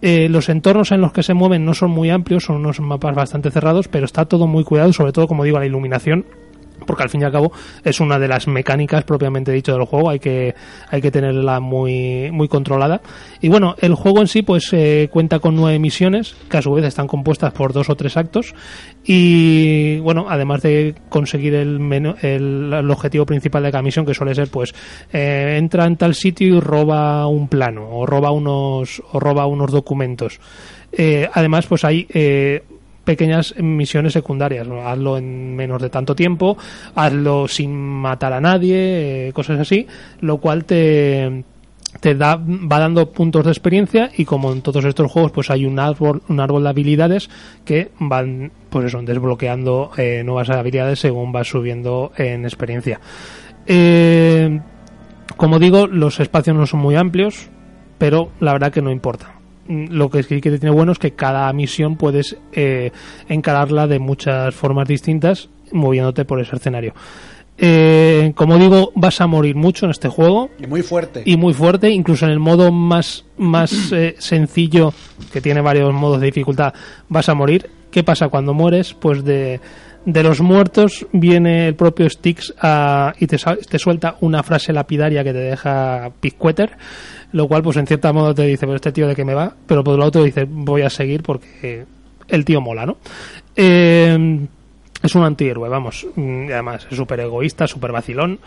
Eh, los entornos en los que se mueven no son muy amplios, son unos mapas bastante cerrados, pero está todo muy cuidado, sobre todo, como digo, la iluminación porque al fin y al cabo es una de las mecánicas propiamente dicho del juego hay que hay que tenerla muy muy controlada. Y bueno el juego en sí pues eh, cuenta con nueve misiones que a su vez están compuestas por dos o tres actos. Y bueno además de conseguir el, menú- el, objetivo principal de cada misión que suele ser pues eh, entra en tal sitio y roba un plano o roba unos roba unos documentos. Eh, además pues hay eh, pequeñas misiones secundarias. Hazlo en menos de tanto tiempo, hazlo sin matar a nadie, eh, cosas así, lo cual te te da, va dando puntos de experiencia y como en todos estos juegos pues hay un árbol, un árbol de habilidades que van pues eso, desbloqueando eh, nuevas habilidades según vas subiendo en experiencia. Eh, como digo, los espacios no son muy amplios, pero la verdad que no importa. Mm, Lo que que tiene bueno es que cada misión puedes eh, encararla de muchas formas distintas moviéndote por ese escenario. Eh, como digo, vas a morir mucho en este juego Y muy fuerte. y muy fuerte, incluso en el modo más, más eh, sencillo, que tiene varios modos de dificultad, vas a morir. ¿Qué pasa cuando mueres? Pues de, de los muertos viene el propio Styx a- y te, te suelta una frase lapidaria que te deja picueter, lo cual pues en cierta modo te dice, pero este tío de qué me va, pero por otro lado te dice, voy a seguir porque el tío mola, ¿no? Eh, es un antihéroe, vamos. Mm, Además, es súper egoísta, súper vacilón.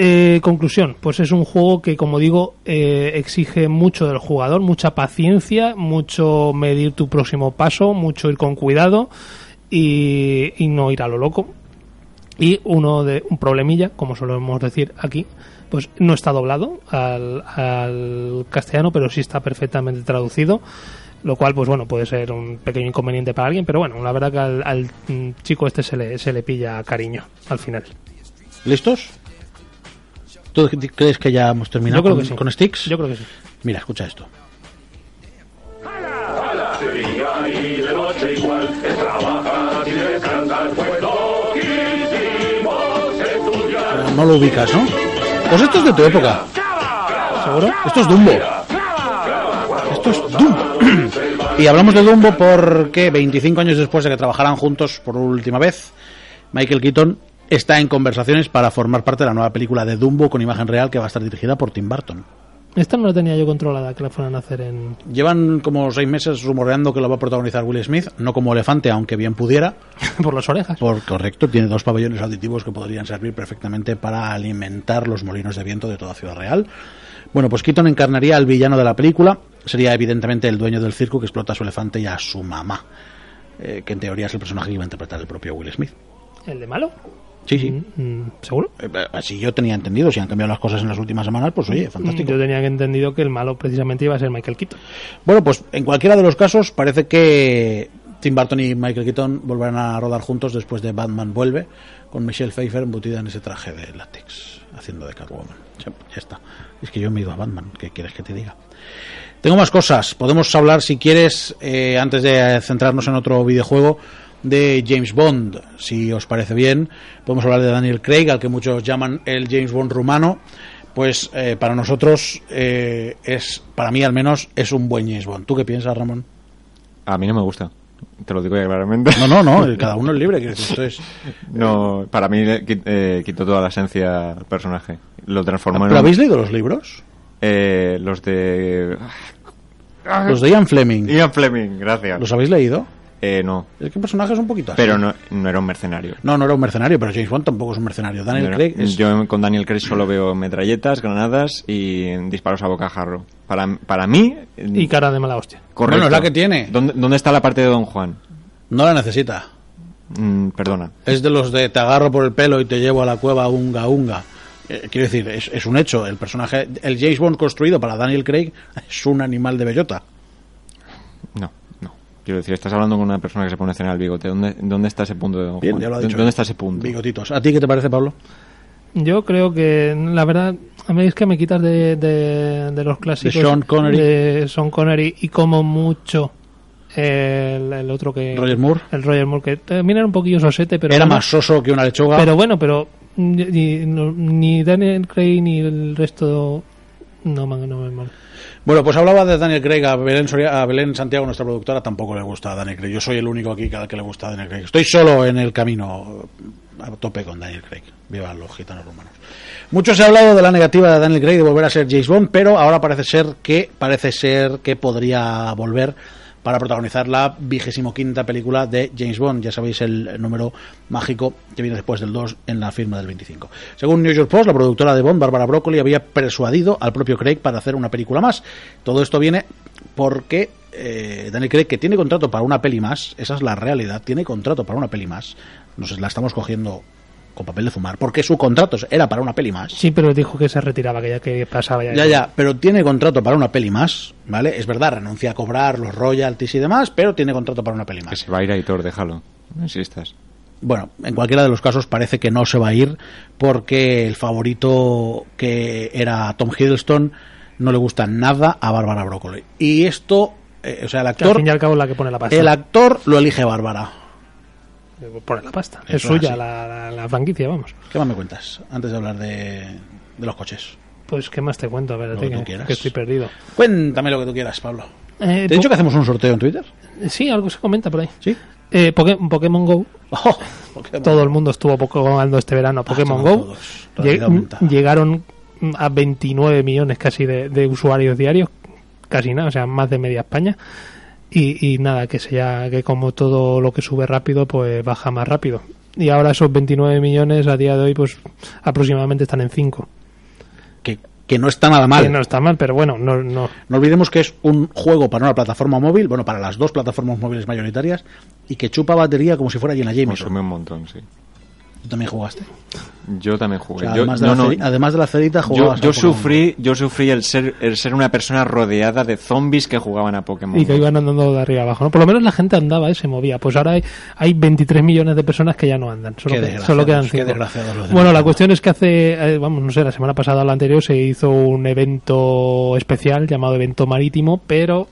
Eh, conclusión, pues es un juego que, como digo, eh, exige mucho del jugador, mucha paciencia, mucho medir tu próximo paso, mucho ir con cuidado y, y no ir a lo loco. Y uno de un problemilla, como solemos decir aquí, pues no está doblado al, al castellano, pero sí está perfectamente traducido lo cual pues bueno puede ser un pequeño inconveniente para alguien pero bueno la verdad que al, al, mm, chico este se le, se le pilla cariño al final ¿Listos? ¿Tú crees que ya hemos terminado yo creo con, que sí con Sticks? yo creo que sí Mira, escucha esto. y de noche igual pues quisimos estudiar. No lo ubicas, ¿no? Pues esto es de tu época. seguro Esto es Dumbo. Esto es Dumbo. y hablamos de Dumbo porque 25 años después de que trabajaran juntos por última vez, Michael Keaton está en conversaciones para formar parte de la nueva película de Dumbo con imagen real que va a estar dirigida por Tim Burton. Esta no la tenía yo controlada que la fueran a hacer en Llevan como seis meses rumoreando que lo va a protagonizar Will Smith, no como elefante, aunque bien pudiera. por las orejas Por correcto, tiene dos pabellones auditivos que podrían servir perfectamente para alimentar los molinos de viento de toda Ciudad Real. Bueno, pues Keaton encarnaría al villano de la película. Sería evidentemente el dueño del circo que explota a su elefante y a su mamá, eh, que en teoría es el personaje que iba a interpretar el propio Will Smith. el de malo Sí, sí. Mm, seguro Eh, Así yo tenía entendido. Si han cambiado las cosas en las últimas semanas, pues oye, fantástico. yo tenía que entendido que el malo precisamente iba a ser Michael Keaton Bueno, pues en cualquiera de los casos parece que Tim Burton y Michael Keaton volverán a rodar juntos después de Batman Vuelve, con Michelle Pfeiffer embutida en ese traje de látex, haciendo de Catwoman. Ya, ya está. Es que yo me he ido a Batman, ¿qué quieres que te diga? Tengo más cosas. Podemos hablar, si quieres, eh, antes de centrarnos en otro videojuego, de James Bond, si os parece bien. Podemos hablar de Daniel Craig, al que muchos llaman el James Bond rumano. Pues eh, para nosotros eh, es, para mí al menos, es un buen James Bond. ¿Tú qué piensas, Ramón? A mí no me gusta. Te lo digo ya claramente. No, no, no, cada uno es libre. Esto es, No, para mí eh, qui- quitó toda la esencia al personaje. lo transformó en ¿Pero un- habéis leído los libros? eh, los de Los de Ian Fleming. Ian Fleming, gracias. ¿Los habéis leído? Eh, no, Es que el personaje es un poquito así. pero no, no era un mercenario. No, no era un mercenario, pero James Bond tampoco es un mercenario. Daniel No era- Craig es... Yo con Daniel Craig solo veo metralletas, granadas y disparos a bocajarro. Para, para mí, Y cara de mala hostia. correcto. Bueno, es la que tiene. ¿Dónde, dónde está la parte de Don Juan? No la necesita. Mm, perdona. Es de los de te agarro por el pelo y te llevo a la cueva unga unga. Eh, quiero decir, es, es un hecho. El personaje, el James Bond construido para Daniel Craig es un animal de bellota. No, no. Quiero decir, estás hablando con una persona que se pone a cenar el bigote. ¿Dónde, dónde está ese punto de Bien, Juan? ya lo ha ¿Dónde- dicho. ¿Dónde está ese punto? Bigotitos. ¿A ti qué te parece, Pablo? Yo creo que, la verdad, a mí es que me quitas de, de, de los clásicos. De Sean Connery. de Sean Connery y como mucho el, el otro que... Roger Moore. El Roger Moore, que también era un poquillo sosete, pero... Era bueno, más soso que una lechuga. Pero bueno, pero ni, ni Daniel Craig ni el resto... No, me. Bueno, pues hablaba de Daniel Craig a Belén, Soria- a Belén Santiago, nuestra productora, tampoco le gusta Daniel Craig. Yo soy el único aquí que le gusta Daniel Craig. Estoy solo en el camino a tope con Daniel Craig. Viva los gitanos romanos. Mucho se ha hablado de la negativa de Daniel Craig de volver a ser James Bond, pero ahora parece ser que parece ser que podría volver para protagonizar la vigésimo quinta película de James Bond. Ya sabéis el número mágico que viene después del 2 en la firma del 25. Según New York Post, la productora de Bond, Barbara Broccoli, había persuadido al propio Craig para hacer una película más. Todo esto viene porque eh, Daniel Craig, que tiene contrato para una peli más, esa es la realidad, tiene contrato para una peli más. Nos la estamos cogiendo con papel de fumar, porque su contrato era para una peli más. Sí, pero dijo que se retiraba, que ya que pasaba ya. Ya, ya, pero tiene contrato para una peli más, ¿vale? Es verdad, renuncia a cobrar los royalties y demás, pero tiene contrato para una peli Que más. se va a ir Aitor, déjalo. No insistas. Bueno, en cualquiera de los casos parece que no se va a ir porque el favorito que era Tom Hiddleston no le gusta nada a Bárbara Broccoli. Y esto, eh, o sea, el Que al actor, fin y al cabo es la que pone la pasta. el actor lo elige Bárbara. Pone la pasta. Eso es suya la, la- la franquicia, vamos. ¿Qué más me cuentas antes de hablar de, de los coches? Pues, ¿qué más te cuento? A ver, Lo que tú quieras. que estoy perdido. Cuéntame lo que tú quieras, Pablo. Eh, ¿Te he dicho que hacemos un sorteo en Twitter? Sí, algo se comenta por ahí. ¿Sí? Eh, Poké- Pokémon Go. Oh, Pokémon. Todo el mundo estuvo poco jugando este verano a Pokémon estaban Go. aumentada. llegaron a 29 millones casi de, de usuarios diarios. Casi nada, o sea, más de media España. Y, y nada, que sea que como todo lo que sube rápido, pues baja más rápido. Y ahora esos 29 millones a día de hoy, pues aproximadamente están en 5. Que, que no está nada mal. Que no está mal, pero bueno, no, no, No olvidemos que es un juego para una plataforma móvil, bueno, para las dos plataformas móviles mayoritarias, y que chupa batería como si fuera Gina Jameson. Consume un montón, sí. ¿Tú también jugaste? Yo también O jugué. sea, Yo- además, de no, la no, además de la cerita, yo, jugabas yo a Pokémon. sufrí, yo sufrí el ser, el ser una persona rodeada de zombies que jugaban a Pokémon. y que iban andando de arriba abajo. ¿no? Por lo menos la gente andaba, ¿eh? se movía. Pues ahora hay, hay 23 millones de personas que ya no andan. Solo, Qué que- solo quedan qué 5. desgraciados los de Bueno, la cuestión es que hace, eh, vamos, no sé, la semana pasada o la anterior se hizo un evento especial llamado evento marítimo, pero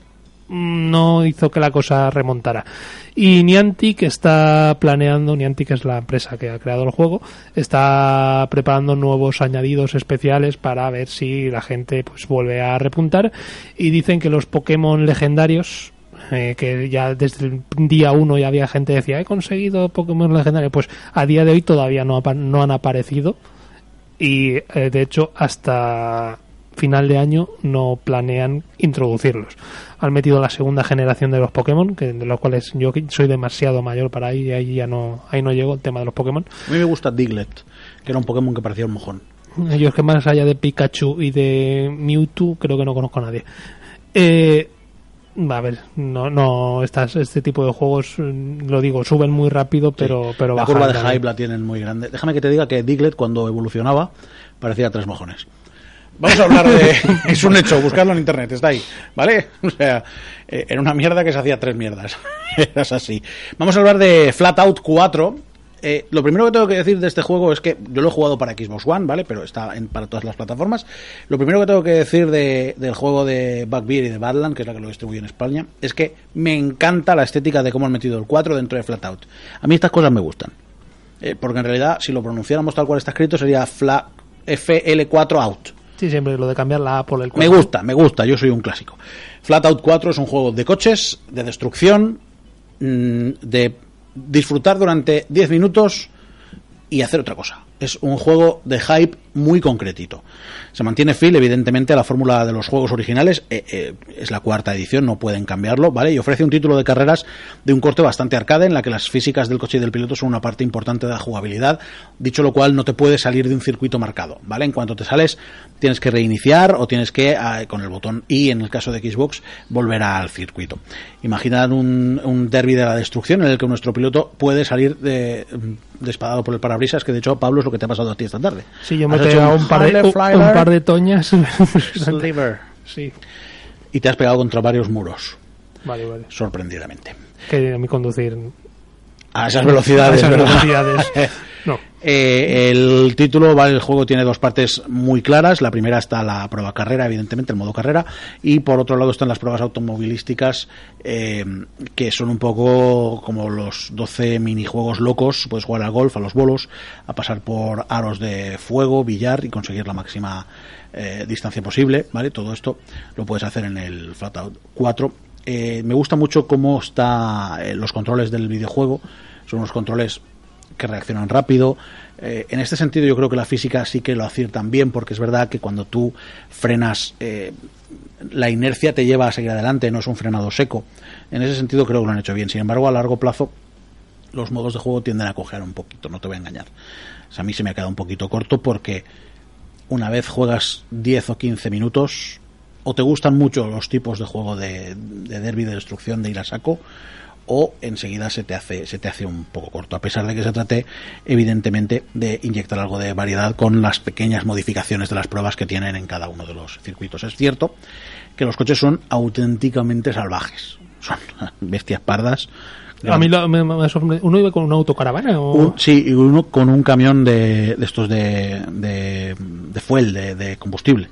no hizo que la cosa remontara. Y Niantic está planeando, Niantic es la empresa que ha creado el juego, está preparando nuevos añadidos especiales para ver si la gente pues vuelve a repuntar y dicen que los Pokémon legendarios eh, que ya desde el día uno ya había gente que decía he conseguido Pokémon legendarios pues a día de hoy todavía no, no han aparecido y eh, de hecho hasta final de año no planean introducirlos. Han metido la segunda generación de los Pokémon, que de los cuales yo soy demasiado mayor para ahí y ahí ya no, ahí no llego el tema de los Pokémon. A mí me gusta Diglett, que era un Pokémon que parecía un mojón. Yo es que más allá de Pikachu y de Mewtwo creo que no conozco a nadie. Eh, a ver, no, no, estas, este tipo de juegos, mm, lo digo, suben muy rápido, pero, pero la bajan curva de hype la tienen muy grande. Déjame que te diga que Diglett cuando evolucionaba parecía tres mojones. Vamos a hablar de... es un hecho, buscarlo en internet, está ahí, ¿vale? O sea, eh, era una mierda que se hacía tres mierdas. Eras así. Vamos a hablar de Flatout 4. Eh, lo primero que tengo que decir de este juego es que yo lo he jugado para Xbox One, ¿vale? Pero está en- para todas las plataformas. Lo primero que tengo que decir de- del juego de Backbeer y de Badland, que es la que lo distribuye en España, es que me encanta la estética de cómo han metido el 4 dentro de Flatout. A mí estas cosas me gustan. Eh, porque en realidad, si lo pronunciáramos tal cual está escrito, sería fla, FL4 Out. Sí, siempre lo de cambiar la A por el Me cuatro. gusta, me gusta, yo soy un clásico. Flatout 4 es un juego de coches, de destrucción, mm, de disfrutar durante 10 minutos y hacer otra cosa. Es un juego de hype muy concretito. Se mantiene fiel, evidentemente, a la fórmula de los juegos originales. eh, eh, es la cuarta edición, no pueden cambiarlo, ¿vale? Y ofrece un título de carreras de un corte bastante arcade, en la que las físicas del coche y del piloto son una parte importante de la jugabilidad. Dicho lo cual, no te puedes salir de un circuito marcado, ¿vale? En cuanto te sales, tienes que reiniciar o tienes que, ah, con el botón I, en el caso de Xbox, volver al circuito. Imaginad un, un derby de la destrucción en el que nuestro piloto puede salir de, despadado por el parabrisas, que de hecho, Pablo, es lo que te ha pasado a ti esta tarde. Sí, yo me Has hecho pegado un par de, un, un par de toñas. Sliver. sí, y te has pegado contra varios muros, vale, vale. sorprendidamente. Que a mí conducir A esas velocidades, a esas ¿verdad? velocidades. No. Eh, el título, vale, el juego tiene dos partes muy claras. La primera está la prueba carrera, evidentemente, el modo carrera. Y por otro lado están las pruebas automovilísticas, eh, que son un poco como los 12 minijuegos locos. Puedes jugar al golf, a los bolos, a pasar por aros de fuego, billar y conseguir la máxima eh, distancia posible. ¿vale? Todo esto lo puedes hacer en el Flatout 4. Eh, me gusta mucho cómo están los controles del videojuego. Son unos controles que reaccionan rápido. Eh, en este sentido yo creo que la física sí que lo aciertan bien porque es verdad que cuando tú frenas eh, la inercia te lleva a seguir adelante, no es un frenado seco. En ese sentido creo que lo han hecho bien. Sin embargo, a largo plazo los modos de juego tienden a coger un poquito, no te voy a engañar. A mí se me ha quedado un poquito corto porque una vez juegas 10 o 15 minutos o te gustan mucho los tipos de juego de, de derby de destrucción de ir a saco o enseguida se te hace se te hace un poco corto a pesar de que se trate evidentemente de inyectar algo de variedad con las pequeñas modificaciones de las pruebas que tienen en cada uno de los circuitos es cierto que los coches son auténticamente salvajes son bestias pardas A mí lo- me, me sorprende- ¿Uno iba con una autocaravana? O... un- sí, y uno con un camión de, de estos de, de, de fuel, de, de combustible.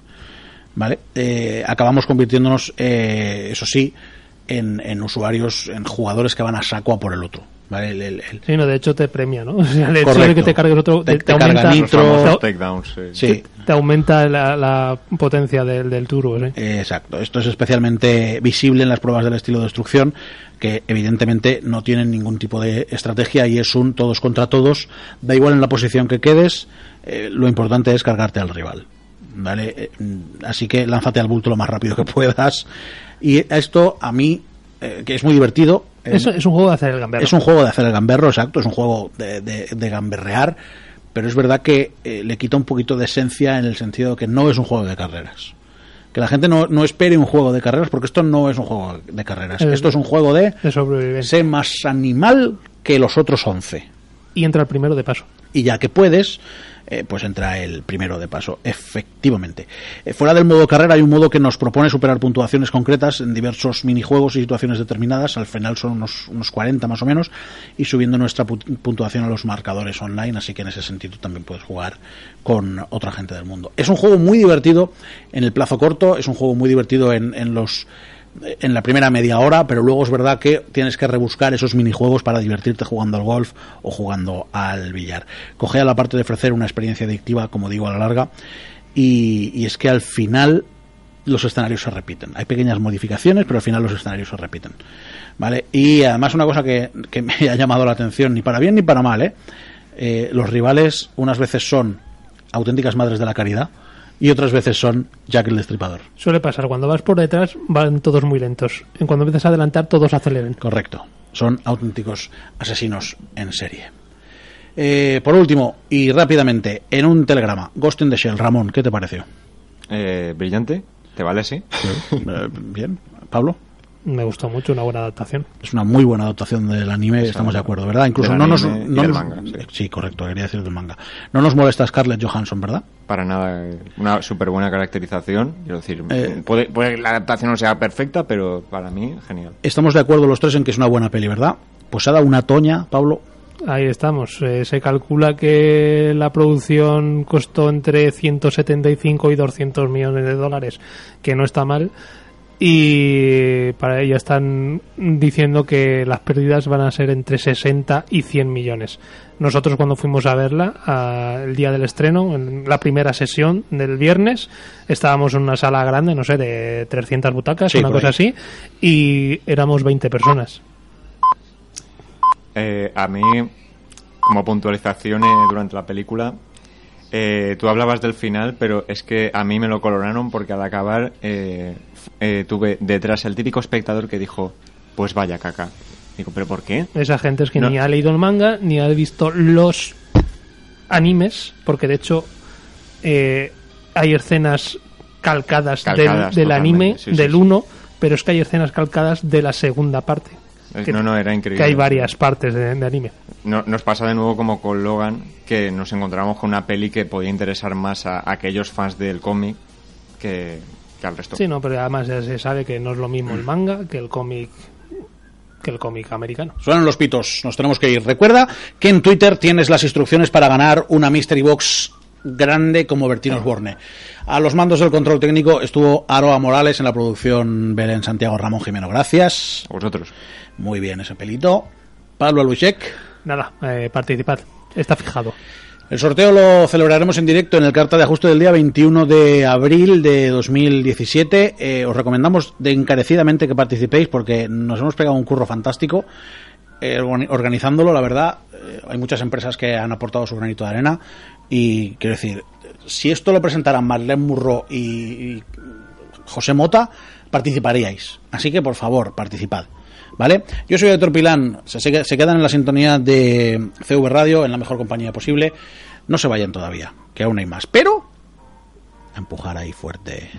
¿Vale? Eh, acabamos convirtiéndonos, eh, eso sí, en, en usuarios, en jugadores que van a saco a por el otro. ¿Vale? El- el- el- Sí, no, de hecho te premia, ¿no? O sea, el hecho Correcto. de que te cargues otro Te- te, te te carga aumenta, nitro. Te, sí. sí, te aumenta la, la potencia del, del turbo, ¿sí? eh, exacto. Esto es especialmente visible en las pruebas del estilo de destrucción, que evidentemente no tienen ningún tipo de estrategia y es un todos contra todos. Da igual en la posición que quedes, eh, lo importante es cargarte al rival. ¿Vale? Eh, mm, Así que lánzate al bulto lo más rápido que puedas. Y esto a mí, eh, que es muy divertido. eh, Es, es un juego de hacer el gamberro. es un juego de hacer el gamberro, exacto, es un juego de, de- de gamberrear, pero es verdad que eh, le quita un poquito de esencia en el sentido de que no es un juego de carreras. Que la gente no, no espere un juego de carreras, porque esto no es un juego de carreras. Es- esto es un juego de de sobrevivencia. sé más animal que los otros 11. Y entra el primero de paso. Y ya que puedes, eh, pues entra el primero de paso, efectivamente. Eh, fuera del modo carrera hay un modo que nos propone superar puntuaciones concretas en diversos minijuegos y situaciones determinadas, al final son unos, unos 40 más o menos, y subiendo nuestra pu- puntuación a los marcadores online, así que en ese sentido también puedes jugar con otra gente del mundo. Es un juego muy divertido en el plazo corto, es un juego muy divertido en, en los en la primera media hora, pero luego es verdad que tienes que rebuscar esos minijuegos para divertirte jugando al golf o jugando al billar. Coge a la parte de ofrecer una experiencia adictiva, como digo, a la larga, y, y es que al final los escenarios se repiten. Hay pequeñas modificaciones, pero al final los escenarios se repiten. ¿Vale? Y además una cosa que, que me ha llamado la atención, ni para bien ni para mal, ¿eh? Eh, los rivales unas veces son auténticas madres de la caridad y otras veces son Jack el Destripador. Suele pasar, cuando vas por detrás van todos muy lentos. En cuando empiezas a adelantar todos aceleran. Correcto. Son auténticos asesinos en serie. Eh, por último, y rápidamente, en un telegrama, Ghost in the Shell, Ramón, ¿qué te pareció? Eh, brillante, ¿te vale así? Eh, Bien, Pablo. Me gustó mucho, una buena adaptación. Es una muy buena adaptación del anime, estamos de acuerdo, ¿verdad? Incluso Del no nos, no nos- manga, sí. sí, correcto, quería decir del manga. No nos molesta Scarlett Johansson, ¿verdad? Para nada, una súper buena caracterización. Quiero decir, Eh, puede, puede que la adaptación no sea perfecta, pero para mí, genial. Estamos de acuerdo los tres en que es una buena peli, ¿verdad? Pues ha dado una toña, Pablo. Ahí estamos. Eh, se calcula que la producción costó entre 175 y 200 millones de dólares, que no está mal. Y para ello están diciendo que las pérdidas van a ser entre 60 y 100 millones. Nosotros cuando fuimos a verla a- el día del estreno, en la primera sesión del viernes, estábamos en una sala grande, no sé, de 300 butacas, Sí, una cosa ahí. así, y éramos 20 personas. Eh, a mí, como puntualizaciones durante la película, Eh, tú hablabas del final, pero es que a mí me lo coloraron porque al acabar eh, eh, tuve detrás el típico espectador que dijo, pues vaya caca. Digo, ¿pero por qué? Esa gente es que No. ni ha leído el manga, ni ha visto los animes, porque de hecho eh, hay escenas calcadas, Calcadas, del, del anime, totalmente, sí, sí, del sí. 1, pero es que hay escenas calcadas de la segunda parte. Que- no, no, era increíble. Que hay varias partes de, de anime. No- nos pasa de nuevo como con Logan, que nos encontramos con una peli que podía interesar más a, aquellos fans del cómic que, que al resto. Sí, no, pero además ya se sabe que no es lo mismo el manga que el cómic que el cómic americano. Suenan los pitos, nos tenemos que ir. Recuerda que en Twitter tienes las instrucciones para ganar una Mystery Box grande como Bertino Osborne. A los mandos del control técnico estuvo Aroa Morales en la producción Belén Santiago Ramón Jimeno. Gracias. A vosotros. Muy bien ese pelito. Pablo Aluchek. Nada, eh, participad. Está fijado. El sorteo lo celebraremos en directo en el Carta de Ajuste del día 21 de abril de 2017. Eh, os recomendamos de encarecidamente que participéis porque nos hemos pegado un curro fantástico eh, organi- organizándolo, la verdad. eh, hay muchas empresas que han aportado su granito de arena y quiero decir, si esto lo presentaran Marlene Murro y José Mota, participaríais. Así que por favor, participad. ¿Vale? Yo soy Héctor Pilán, se, se quedan en la sintonía de CV Radio, en la mejor compañía posible. No se vayan todavía, que aún hay más. Pero, a empujar ahí fuerte.